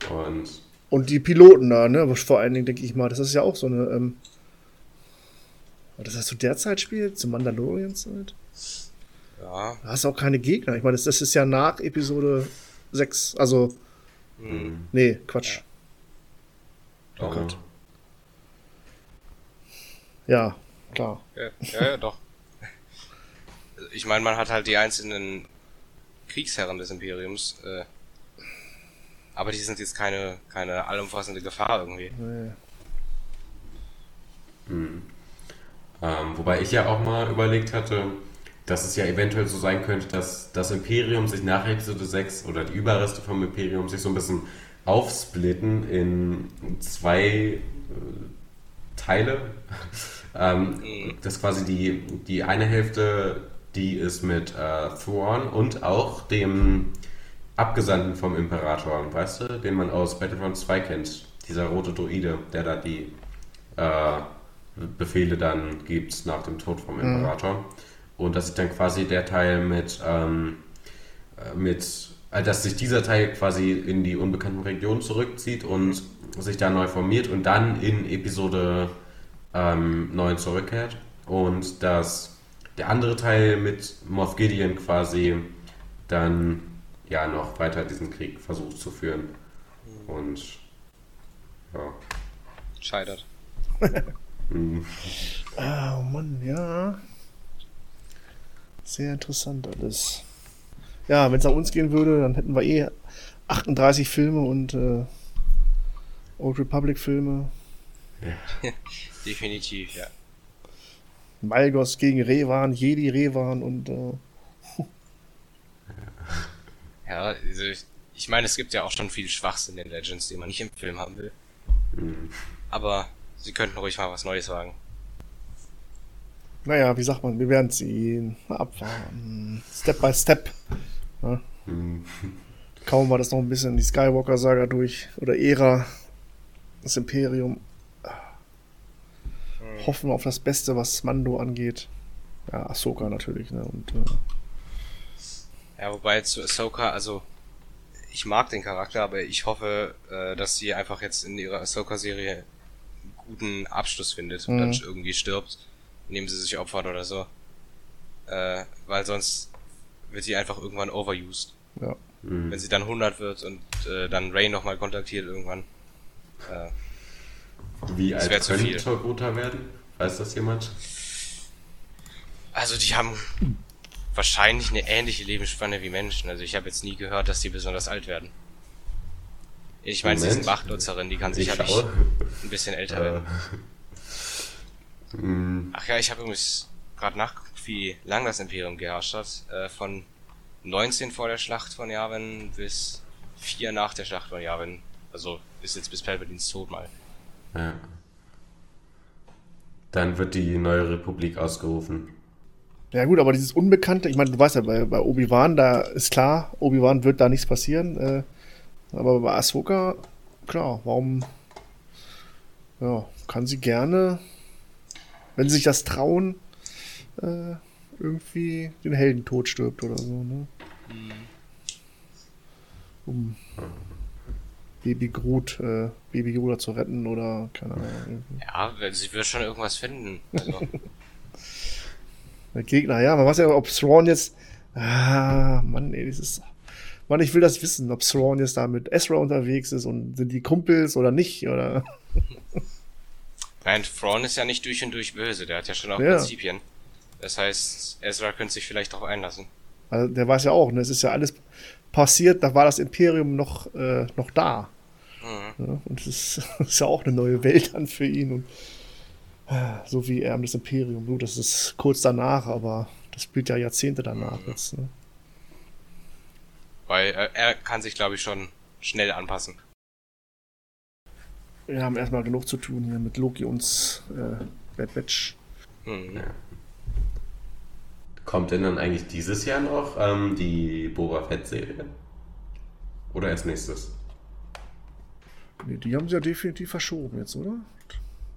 Und Und die Piloten da, ne? Vor allen Dingen denke ich mal, das ist ja auch so eine. Ähm, das heißt, zu der Zeit spielt, zu Mandalorian-Zeit. Ja, Da hast du auch keine Gegner. Ich meine, das, das ist ja nach Episode 6. Also, hm, nee, Quatsch. Oh Gott. Ja, klar. ja, ja, ja doch. Ich meine, man hat halt die einzelnen Kriegsherren des Imperiums, äh, aber die sind jetzt keine, keine allumfassende Gefahr irgendwie. Nee. Ähm, wobei ich ja auch mal überlegt hatte, dass es ja eventuell so sein könnte, dass das Imperium sich nach Episode 6 oder die Überreste vom Imperium sich so ein bisschen aufsplitten in zwei äh, Teile. ähm, dass quasi die, die eine Hälfte, die ist mit äh, Thrawn und auch dem Abgesandten vom Imperator, weißt du, den man aus Battlefront 2 kennt. Dieser rote Druide, der da die äh, Befehle dann gibt nach dem Tod vom Imperator. Und das ist dann quasi der Teil mit, ähm, äh, mit äh, dass sich dieser Teil quasi in die unbekannten Regionen zurückzieht und sich da neu formiert und dann in Episode ähm, 9 zurückkehrt. Und dass der andere Teil mit Moff Gideon quasi dann ja noch weiter diesen Krieg versucht zu führen. Und ja. Scheitert. Hm. Ah, oh Mann, ja. Sehr interessant alles. Ja, wenn es nach uns gehen würde, dann hätten wir eh 38 Filme und äh, Old Republic Filme. Definitiv, ja. Malgos gegen Revan, Jedi Revan und äh, Ja, also ich, ich meine, es gibt ja auch schon viel Schwachsinn in Legends, den man nicht im Film haben will. Aber sie könnten ruhig mal was Neues wagen. naja, wie sagt man, wir werden sehen. Mal abwarten. Step by Step. Hm. Kaum war das noch ein bisschen die Skywalker-Saga durch. Oder Ära. Das Imperium. Hoffen wir auf das Beste, was Mando angeht. Ja, Ahsoka natürlich, ne? Und äh, Ja, wobei zu Ahsoka, also ich mag den Charakter, aber ich hoffe, äh, dass sie einfach jetzt in ihrer Ahsoka-Serie einen guten Abschluss findet und Mhm. dann irgendwie stirbt, indem sie sich opfert oder so. Äh, weil sonst wird sie einfach irgendwann overused. ja. Hm. Wenn sie dann 100 wird und äh, dann Ray nochmal kontaktiert irgendwann. Äh, Wie Das alt könnte viel. Torguta werden? Weiß das jemand? Also die haben wahrscheinlich eine ähnliche Lebensspanne wie Menschen. Also ich habe jetzt nie gehört, dass die besonders alt werden. Ich meine, sie sind Machtnutzerin, die kann Ich sicherlich ein bisschen älter Äh, werden. hm, Ach ja, ich habe übrigens gerade nachgeguckt, wie lang das Imperium geherrscht hat. Äh, von 19 vor der Schlacht von Yavin bis 4 nach der Schlacht von Yavin. Also ist jetzt bis Palpatines Tod mal. ja. Dann wird die neue Republik ausgerufen. Ja gut, aber dieses Unbekannte, ich meine, du weißt ja, bei, bei Obi-Wan, da ist klar, Obi-Wan wird da nichts passieren. Äh, aber bei Ahsoka, klar, warum, ja, kann sie gerne, wenn sie sich das trauen, äh, irgendwie den Heldentod stirbt oder so, ne? Um Baby Groot, äh, Baby Yoda zu retten oder keine Ahnung. irgendwie. Ja, sie wird schon irgendwas finden. Also, Der Gegner, ja, man weiß ja, ob Thrawn jetzt. Ah, Mann, ey, das ist. Mann, ich will das wissen, ob Thrawn jetzt da mit Ezra unterwegs ist und sind die Kumpels oder nicht, oder. Nein, Thrawn ist ja nicht durch und durch böse, der hat ja schon auch Ja. Prinzipien. Das heißt, Ezra könnte sich vielleicht darauf einlassen. Also, der weiß ja auch, ne, es ist ja alles passiert, da war das Imperium noch, äh, noch da. Mhm. Ja, und es ist, ist ja auch eine neue Welt dann für ihn. Und, äh, so wie er das Imperium. Gut, das ist kurz danach, aber das spielt ja Jahrzehnte danach jetzt. Ne? Weil äh, er kann sich, glaube ich, schon schnell anpassen. Wir haben erstmal genug zu tun hier mit Loki und äh, Bad Batch. Mhm. Kommt denn dann eigentlich dieses Jahr noch ähm, die Boba Fett-Serie? Oder erst nächstes? Nee, die haben sie ja definitiv verschoben jetzt, oder?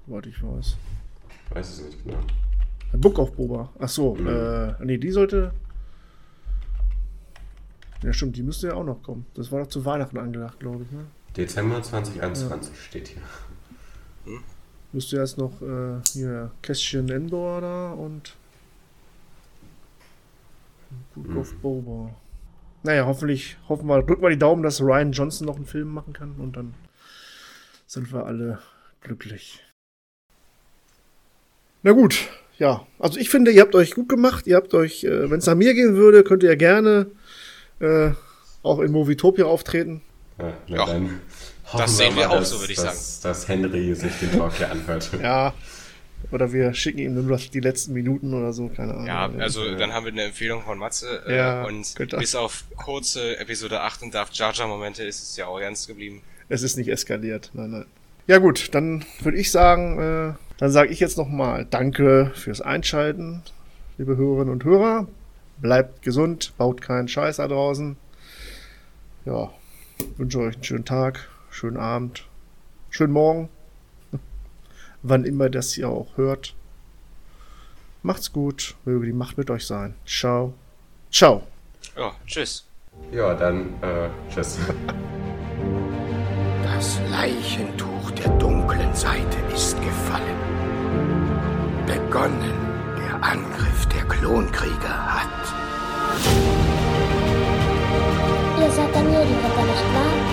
Soweit ich weiß. Weiß es nicht genau. Book of Boba. Ach so, Mhm. äh, nee, die sollte. Ja, stimmt, die müsste ja auch noch kommen. Das war doch zu Weihnachten angedacht, glaube ich, ne? Dezember 2021 steht hier. Müsste jetzt noch äh, hier Kästchen Endor da und Book of Boba. Naja, hoffentlich, hoffen wir, drücken wir die Daumen, dass Ryan Johnson noch einen Film machen kann und dann sind wir alle glücklich. Na gut, ja. Also ich finde, ihr habt euch gut gemacht. Ihr habt euch, äh, wenn es nach mir gehen würde, könnt ihr gerne äh, auch in Movietopia auftreten. Ja, na Ja, dann hoffen sehen wir auch dass, so, würde ich dass, Dass Henry sich den Talk hier anhört. Ja. Oder wir schicken ihm nur noch die letzten Minuten oder so, keine Ahnung. Ja, also dann haben wir eine Empfehlung von Matze. Äh, Ja, und bis auf kurze Episode 8 und Darth Jar Jar Momente ist es ja auch ernst geblieben. Es ist nicht eskaliert. Nein, nein. Ja gut, dann würde ich sagen, äh, dann sage ich jetzt nochmal Danke fürs Einschalten, liebe Hörerinnen und Hörer. Bleibt gesund, baut keinen Scheiß da draußen. ja, wünsche euch einen schönen Tag, schönen Abend, schönen Morgen, wann immer das ihr auch hört. Macht's gut, möge die Macht mit euch sein. Ciao. Ciao. Ja, tschüss. Ja, dann äh, tschüss. Das Leichentuch der dunklen Seite ist gefallen. Begonnen der Angriff der Klonkrieger hat. Ihr seid der Medienritter, nicht wahr?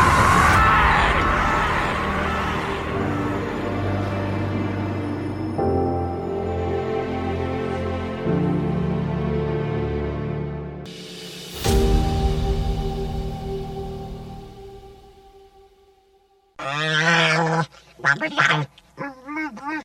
Robert